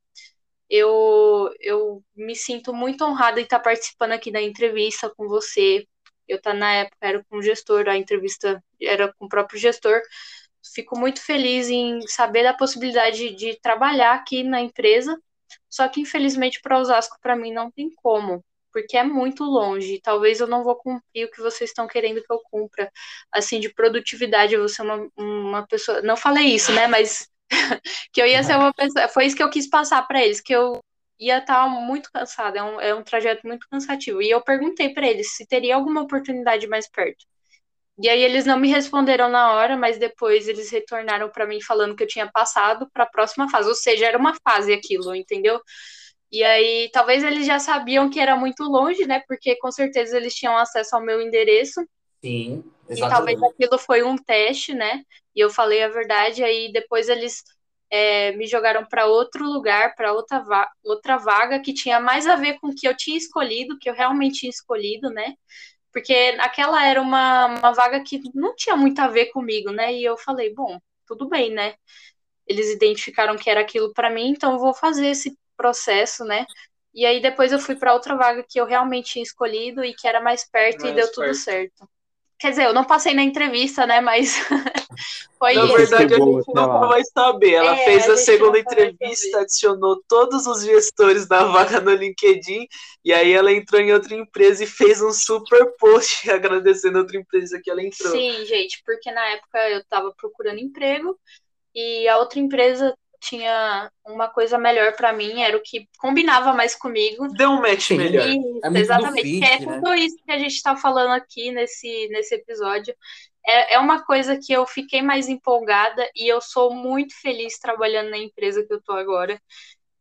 eu, eu me sinto muito honrada em estar participando aqui da entrevista com você. Eu tá na época era com o gestor, a entrevista era com o próprio gestor. Fico muito feliz em saber da possibilidade de trabalhar aqui na empresa. Só que infelizmente para Osasco para mim não tem como porque é muito longe. Talvez eu não vou cumprir o que vocês estão querendo que eu cumpra. Assim, de produtividade, eu vou ser uma, uma pessoa. Não falei isso, né? Mas que eu ia ser uma pessoa. Foi isso que eu quis passar para eles, que eu ia estar tá muito cansada. É um, é um trajeto muito cansativo. E eu perguntei para eles se teria alguma oportunidade mais perto. E aí eles não me responderam na hora, mas depois eles retornaram para mim falando que eu tinha passado para a próxima fase. Ou seja, era uma fase aquilo, entendeu? E aí, talvez eles já sabiam que era muito longe, né? Porque com certeza eles tinham acesso ao meu endereço. Sim, exatamente. E talvez aquilo foi um teste, né? E eu falei a verdade, aí depois eles é, me jogaram para outro lugar, para outra, va outra vaga que tinha mais a ver com o que eu tinha escolhido, que eu realmente tinha escolhido, né? Porque aquela era uma, uma vaga que não tinha muito a ver comigo, né? E eu falei, bom, tudo bem, né? Eles identificaram que era aquilo para mim, então eu vou fazer esse processo, né? E aí depois eu fui para outra vaga que eu realmente tinha escolhido e que era mais perto mais e deu perto. tudo certo. Quer dizer, eu não passei na entrevista, né? Mas foi Na verdade, a gente não vai saber. Ela é, fez a, a segunda entrevista, adicionou todos os gestores da vaga no LinkedIn, e aí ela entrou em outra empresa e fez um super post agradecendo a outra empresa que ela entrou. Sim, gente, porque na época eu estava procurando emprego e a outra empresa tinha uma coisa melhor para mim, era o que combinava mais comigo. Deu um match melhor. Isso, é exatamente. Fit, é né? tudo isso que a gente está falando aqui nesse, nesse episódio. É, é uma coisa que eu fiquei mais empolgada e eu sou muito feliz trabalhando na empresa que eu tô agora.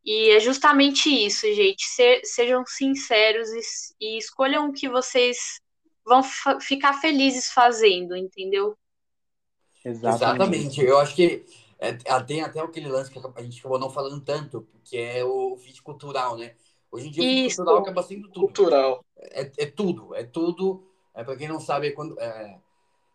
E é justamente isso, gente. Se, sejam sinceros e, e, escolham o que vocês vão ficar felizes fazendo, entendeu? Exatamente. Exatamente. Eu acho que é, tem até aquele lance que a gente acabou não falando tanto, que é o fit cultural, né? Hoje em dia Isso. o fit cultural acaba sendo tudo. Cultural. É, é tudo, é tudo. É, para quem não sabe, é quando. É,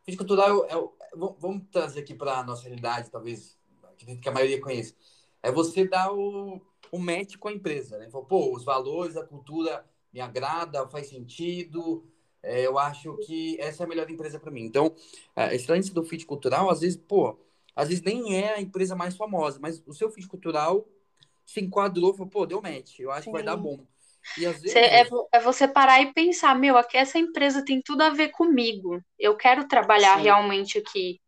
fit cultural é, é, vamos trazer aqui para a nossa realidade, talvez, acredito que a maioria conheça. é você dar o, o match com a empresa, né? Fala, pô, os valores, a cultura me agrada, faz sentido, é, eu acho que essa é a melhor empresa para mim. Então, é, esse lance do fit cultural, às vezes, pô, às vezes nem é a empresa mais famosa, mas o seu fit cultural se enquadrou, falou, pô, deu match, eu acho Sim. que vai dar bom. E às vezes... é, é você parar e pensar, meu, aqui essa empresa tem tudo a ver comigo. Eu quero trabalhar Sim. realmente aqui.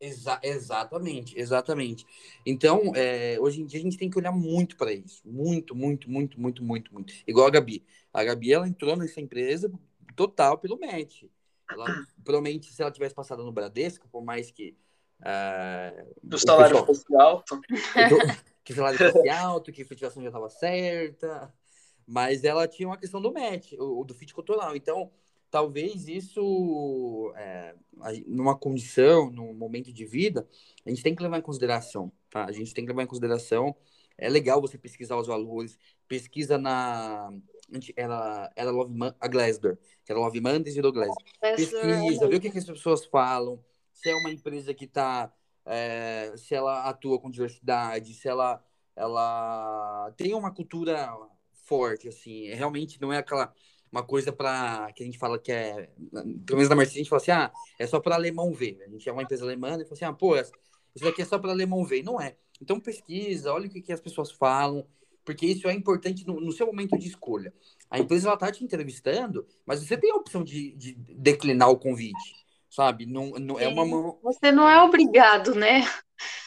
Exa exatamente, exatamente. Então, é, hoje em dia a gente tem que olhar muito para isso. Muito, muito, muito, muito, muito, muito. Igual a Gabi. A Gabi, ela entrou nessa empresa total pelo match. Ela, provavelmente, se ela tivesse passado no Bradesco, por mais que. Uh, o salário pessoal, fosse alto. Que o salário fosse alto, que a efetivação já estava certa. Mas ela tinha uma questão do match, o, do fit cultural. Então, talvez isso, é, numa condição, num momento de vida, a gente tem que levar em consideração. Tá? A gente tem que levar em consideração. É legal você pesquisar os valores, pesquisa na ela era Love Man, a Glassdoor, que era Love Mondays e do Glassdoor. Pesquisa, vê o que, que as pessoas falam, se é uma empresa que está, é, se ela atua com diversidade, se ela, ela tem uma cultura forte, assim, realmente não é aquela uma coisa para que a gente fala que é, pelo menos na Mercedes a gente fala assim, ah, é só para alemão ver. A gente é uma empresa alemã e fala assim, ah, pô, isso daqui é só para alemão ver. Não é. Então pesquisa, olha o que, que as pessoas falam, porque isso é importante no, no seu momento de escolha. A empresa está te entrevistando, mas você tem a opção de, de declinar o convite, sabe? Não, não é uma Você não é obrigado, né?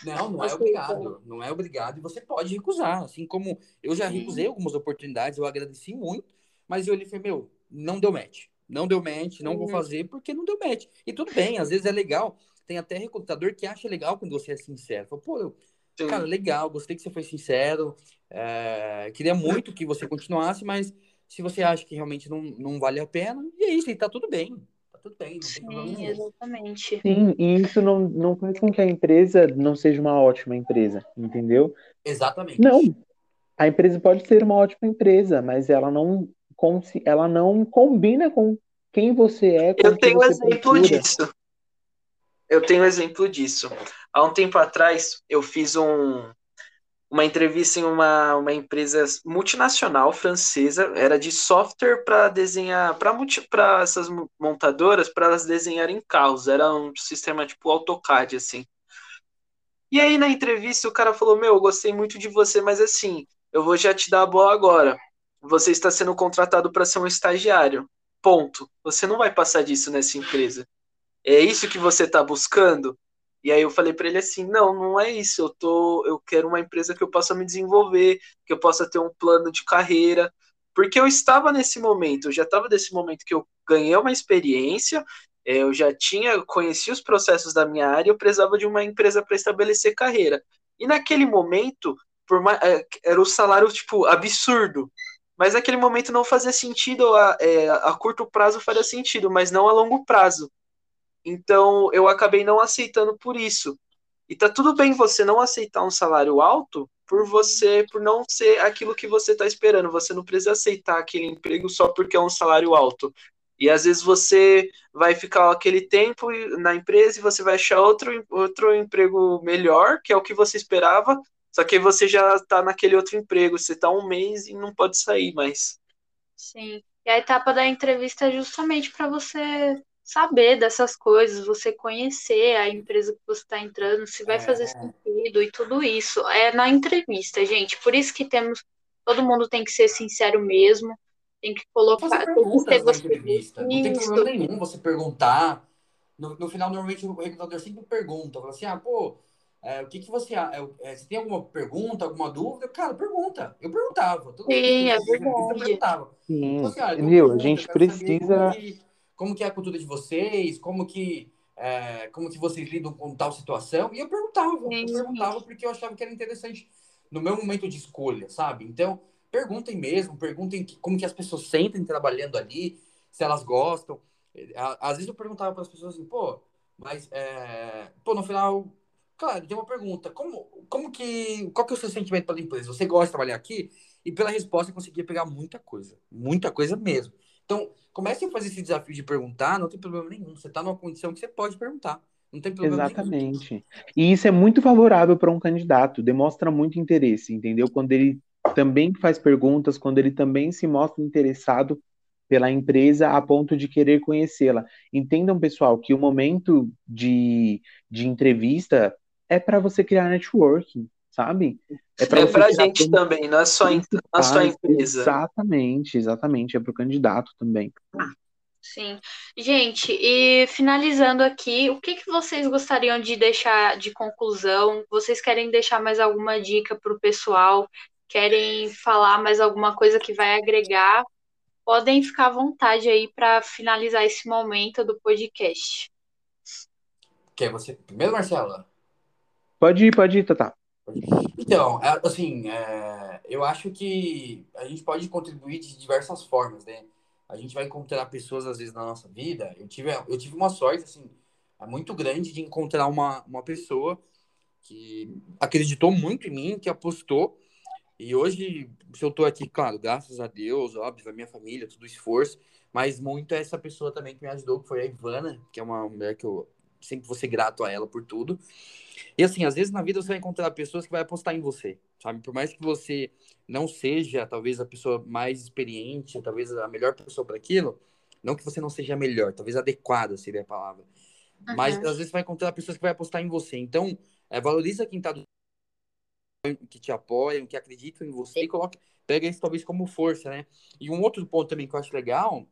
Não, não é obrigado. Não é obrigado e você pode recusar. Assim como eu já recusei algumas oportunidades, eu agradeci muito, mas eu olhei e falei, meu, não deu match. Não deu match, não vou fazer porque não deu match. E tudo bem, às vezes é legal. Tem até recrutador que acha legal quando você é sincero. Fala, pô, eu, cara, legal, gostei que você foi sincero. É, queria muito que você continuasse, mas se você acha que realmente não, não vale a pena, e é isso, e tá tudo bem. Tudo bem, não tem problema Sim, exatamente. Sim, e isso não, não faz com que a empresa não seja uma ótima empresa, entendeu? Exatamente. Não. A empresa pode ser uma ótima empresa, mas ela não, ela não combina com quem você é. Eu tenho um exemplo disso. Eu tenho um exemplo disso. Há um tempo atrás, eu fiz um, uma entrevista em uma, uma empresa multinacional francesa, era de software para desenhar, para essas montadoras, para elas desenharem carros, era um sistema tipo AutoCAD, assim. E aí na entrevista o cara falou: Meu, eu gostei muito de você, mas assim, eu vou já te dar a bola agora. Você está sendo contratado para ser um estagiário. Ponto. Você não vai passar disso nessa empresa. É isso que você está buscando? E aí eu falei para ele assim, não, não é isso, eu tô, eu quero uma empresa que eu possa me desenvolver, que eu possa ter um plano de carreira, porque eu estava nesse momento, eu já estava nesse momento que eu ganhei uma experiência, é, eu já tinha, conheci os processos da minha área, eu precisava de uma empresa para estabelecer carreira. E naquele momento, por mais, é, era o salário tipo absurdo, mas naquele momento não fazia sentido, a, é, a curto prazo faria sentido, mas não a longo prazo. Então eu acabei não aceitando por isso. E tá tudo bem você não aceitar um salário alto por você, por não ser aquilo que você está esperando. Você não precisa aceitar aquele emprego só porque é um salário alto. E às vezes você vai ficar aquele tempo na empresa e você vai achar outro, outro emprego melhor, que é o que você esperava, só que você já está naquele outro emprego, você está um mês e não pode sair mais. Sim. E a etapa da entrevista é justamente para você saber dessas coisas, você conhecer a empresa que você está entrando, se vai é. fazer sentido e tudo isso. É na entrevista, gente. Por isso que temos. Todo mundo tem que ser sincero mesmo. Tem que colocar. Você pergunta na entrevista. Não tem problema nenhum você perguntar. No, no final, normalmente o recrutador sempre pergunta, fala assim, ah, pô, é, o que, que você. É, é, você tem alguma pergunta, alguma dúvida? Cara, pergunta. Eu perguntava. Todo Sim, é verdade. Eu perguntava. Sim, então, assim, ah, Viu? A gente precisa como que é a cultura de vocês, como que é, como que vocês lidam com tal situação. E eu perguntava, eu perguntava porque eu achava que era interessante no meu momento de escolha, sabe? Então, perguntem mesmo, perguntem como que as pessoas sentem trabalhando ali, se elas gostam. Às vezes eu perguntava para as pessoas assim, pô, mas, é... pô, no final, claro, tem uma pergunta, como, como que, qual que é o seu sentimento pela empresa? Você gosta de trabalhar aqui? E pela resposta eu conseguia pegar muita coisa, muita coisa mesmo. Então, comece a fazer esse desafio de perguntar, não tem problema nenhum. Você está numa condição que você pode perguntar. Não tem problema nenhum. Exatamente. E isso é muito favorável para um candidato, demonstra muito interesse, entendeu? Quando ele também faz perguntas, quando ele também se mostra interessado pela empresa a ponto de querer conhecê-la. Entendam, pessoal, que o momento de, de entrevista é para você criar networking, sabe? É você pra criar gente como também, não é só em, não é só a empresa. Exatamente, exatamente. É para o candidato também. Sim. Gente, e finalizando aqui, o que que vocês gostariam de deixar de conclusão? Vocês querem deixar mais alguma dica para o pessoal? Querem falar mais alguma coisa que vai agregar? Podem ficar à vontade aí para finalizar esse momento do podcast. Quer você primeiro, Marcela? Pode ir, pode ir, Tatá. Então, é, assim, é, eu acho que a gente pode contribuir de diversas formas, né? A gente vai encontrar pessoas, às vezes, na nossa vida. Eu tive, eu tive uma sorte, assim, muito grande de encontrar uma, uma pessoa que acreditou muito em mim, que apostou. E hoje, se eu tô aqui, claro, graças a Deus, óbvio, a minha família, todo o esforço, mas muito é essa pessoa também que me ajudou, que foi a Ivana, que é uma mulher que eu sempre vou ser grato a ela por tudo. E assim, às vezes na vida você vai encontrar pessoas que vai apostar em você, sabe? Por mais que você não seja talvez a pessoa mais experiente, talvez a melhor pessoa para aquilo, não que você não seja a melhor, talvez adequada seria a palavra. Mas Uhum. às vezes você vai encontrar pessoas que vai apostar em você. Então, é, valoriza quem tá do que te apoiam, que acreditam em você e coloca, pega isso talvez como força, né? E um outro ponto também que eu acho legal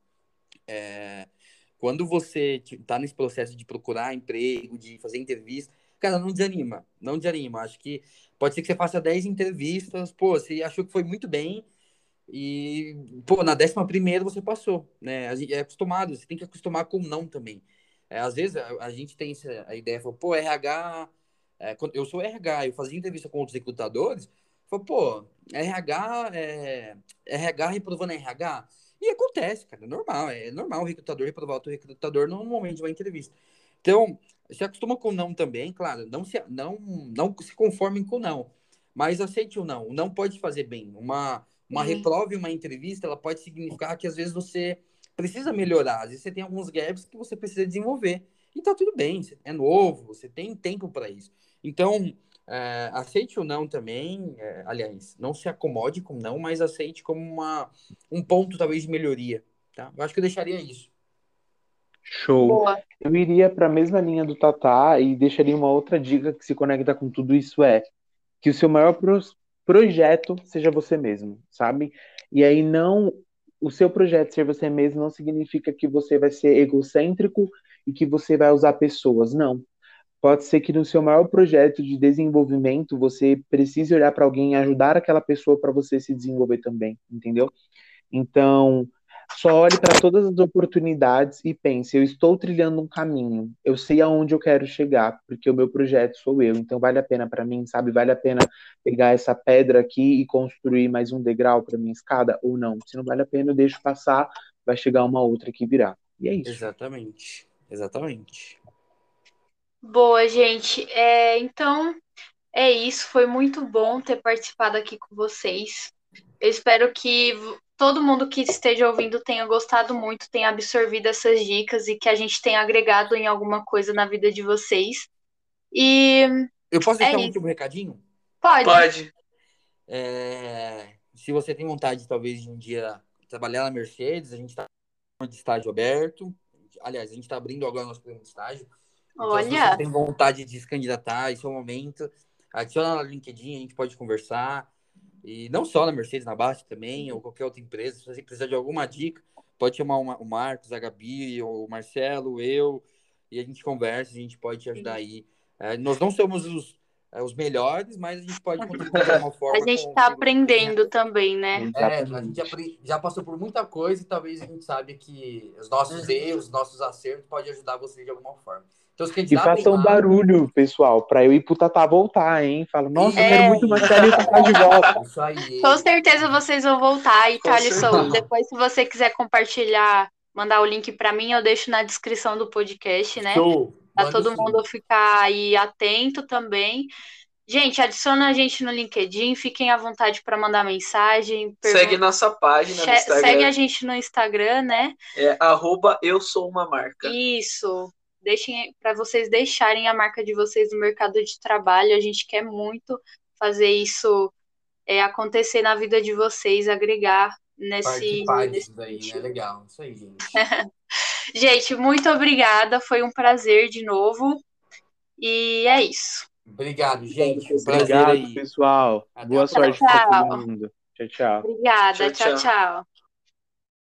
é quando você está nesse processo de procurar emprego, de fazer entrevista, cara, não desanima, não desanima. Acho que pode ser que você faça 10 entrevistas, pô, você achou que foi muito bem e, pô, na décima primeira você passou, né? É acostumado, você tem que acostumar com não também. É, às vezes a, gente tem essa, a ideia, fala, pô, RH, é, eu sou RH, eu fazia entrevista com outros recrutadores, falo, pô, RH, é, RH reprovando RH. E acontece, cara, é normal, é normal o recrutador reprovar outro recrutador no momento de uma entrevista. Então, se acostuma com não também, claro, não se, não, não se conformem com não, mas aceite o não. O não pode fazer bem. Uma, uma Sim. reprova em uma entrevista, ela pode significar que às vezes você precisa melhorar, às vezes você tem alguns gaps que você precisa desenvolver. E tá tudo bem, é novo, você tem tempo para isso. Então, é, aceite o não também, é, aliás, não se acomode com não, mas aceite como uma, um ponto talvez de melhoria, tá? Eu acho que eu deixaria isso. Show. Boa. Eu iria para a mesma linha do Tatá e deixaria uma outra dica que se conecta com tudo isso é que o seu maior pro- projeto seja você mesmo, sabe? E aí não o seu projeto ser você mesmo não significa que você vai ser egocêntrico e que você vai usar pessoas, não. Pode ser que no seu maior projeto de desenvolvimento você precise olhar para alguém e ajudar aquela pessoa para você se desenvolver também, entendeu? Então, só olhe para todas as oportunidades e pense: eu estou trilhando um caminho, eu sei aonde eu quero chegar, porque o meu projeto sou eu, então vale a pena para mim, sabe? Vale a pena pegar essa pedra aqui e construir mais um degrau para minha escada ou não? Se não vale a pena, eu deixo passar, vai chegar uma outra que virá. E é isso. Exatamente, exatamente. Boa, gente. É, então, é isso. Foi muito bom ter participado aqui com vocês. Eu espero que todo mundo que esteja ouvindo tenha gostado muito, tenha absorvido essas dicas e que a gente tenha agregado em alguma coisa na vida de vocês. E Eu posso É deixar um isso. último recadinho? pode. Pode. É, se você tem vontade, talvez, de um dia trabalhar na Mercedes, a gente está de estágio aberto. Aliás, a gente está abrindo agora nosso programa de estágio. Então, se Olha. você tem vontade de se candidatar, esse é o momento. Adiciona no LinkedIn, a gente pode conversar. E não só na Mercedes, na Basta também, ou qualquer outra empresa. Se você precisar de alguma dica, pode chamar o Ma- o Marcos, a Gabi, o Marcelo, eu, e a gente conversa, a gente pode te ajudar aí. É, nós não somos os, é, os melhores, mas a gente pode contribuir de alguma forma. A gente está com- aprendendo também, né? é, a Exatamente. gente apre- já passou por muita coisa e talvez a gente sabe que os nossos Uhum. erros, os nossos acertos podem ajudar você de alguma forma. Então, se E candidatem faça um lá. barulho, pessoal, para eu ir pro Tatá voltar, hein? Fala, nossa, eu É. quero muito Marcelo e o Tatá de volta. Isso aí. Com certeza vocês vão voltar. E certeza. depois, se você quiser compartilhar, mandar o link para mim, eu deixo na descrição do podcast, né? Show. Pra Manda todo sim. mundo ficar aí atento também. Gente, adiciona a gente no LinkedIn, fiquem à vontade para mandar mensagem. pergun- Segue nossa página no Instagram. Segue a gente no Instagram, né? É arroba eu sou uma marca. Isso. Deixem para vocês deixarem a marca de vocês no mercado de trabalho. A gente quer muito fazer isso é, acontecer na vida de vocês, agregar nesse. nesse daí, né? Legal, isso aí, gente. gente, muito obrigada. Foi um prazer de novo. E é isso. Obrigado, gente. Obrigado, pessoal. Até Boa sorte para todo mundo. Tchau, tchau. Obrigada. tchau. tchau. tchau.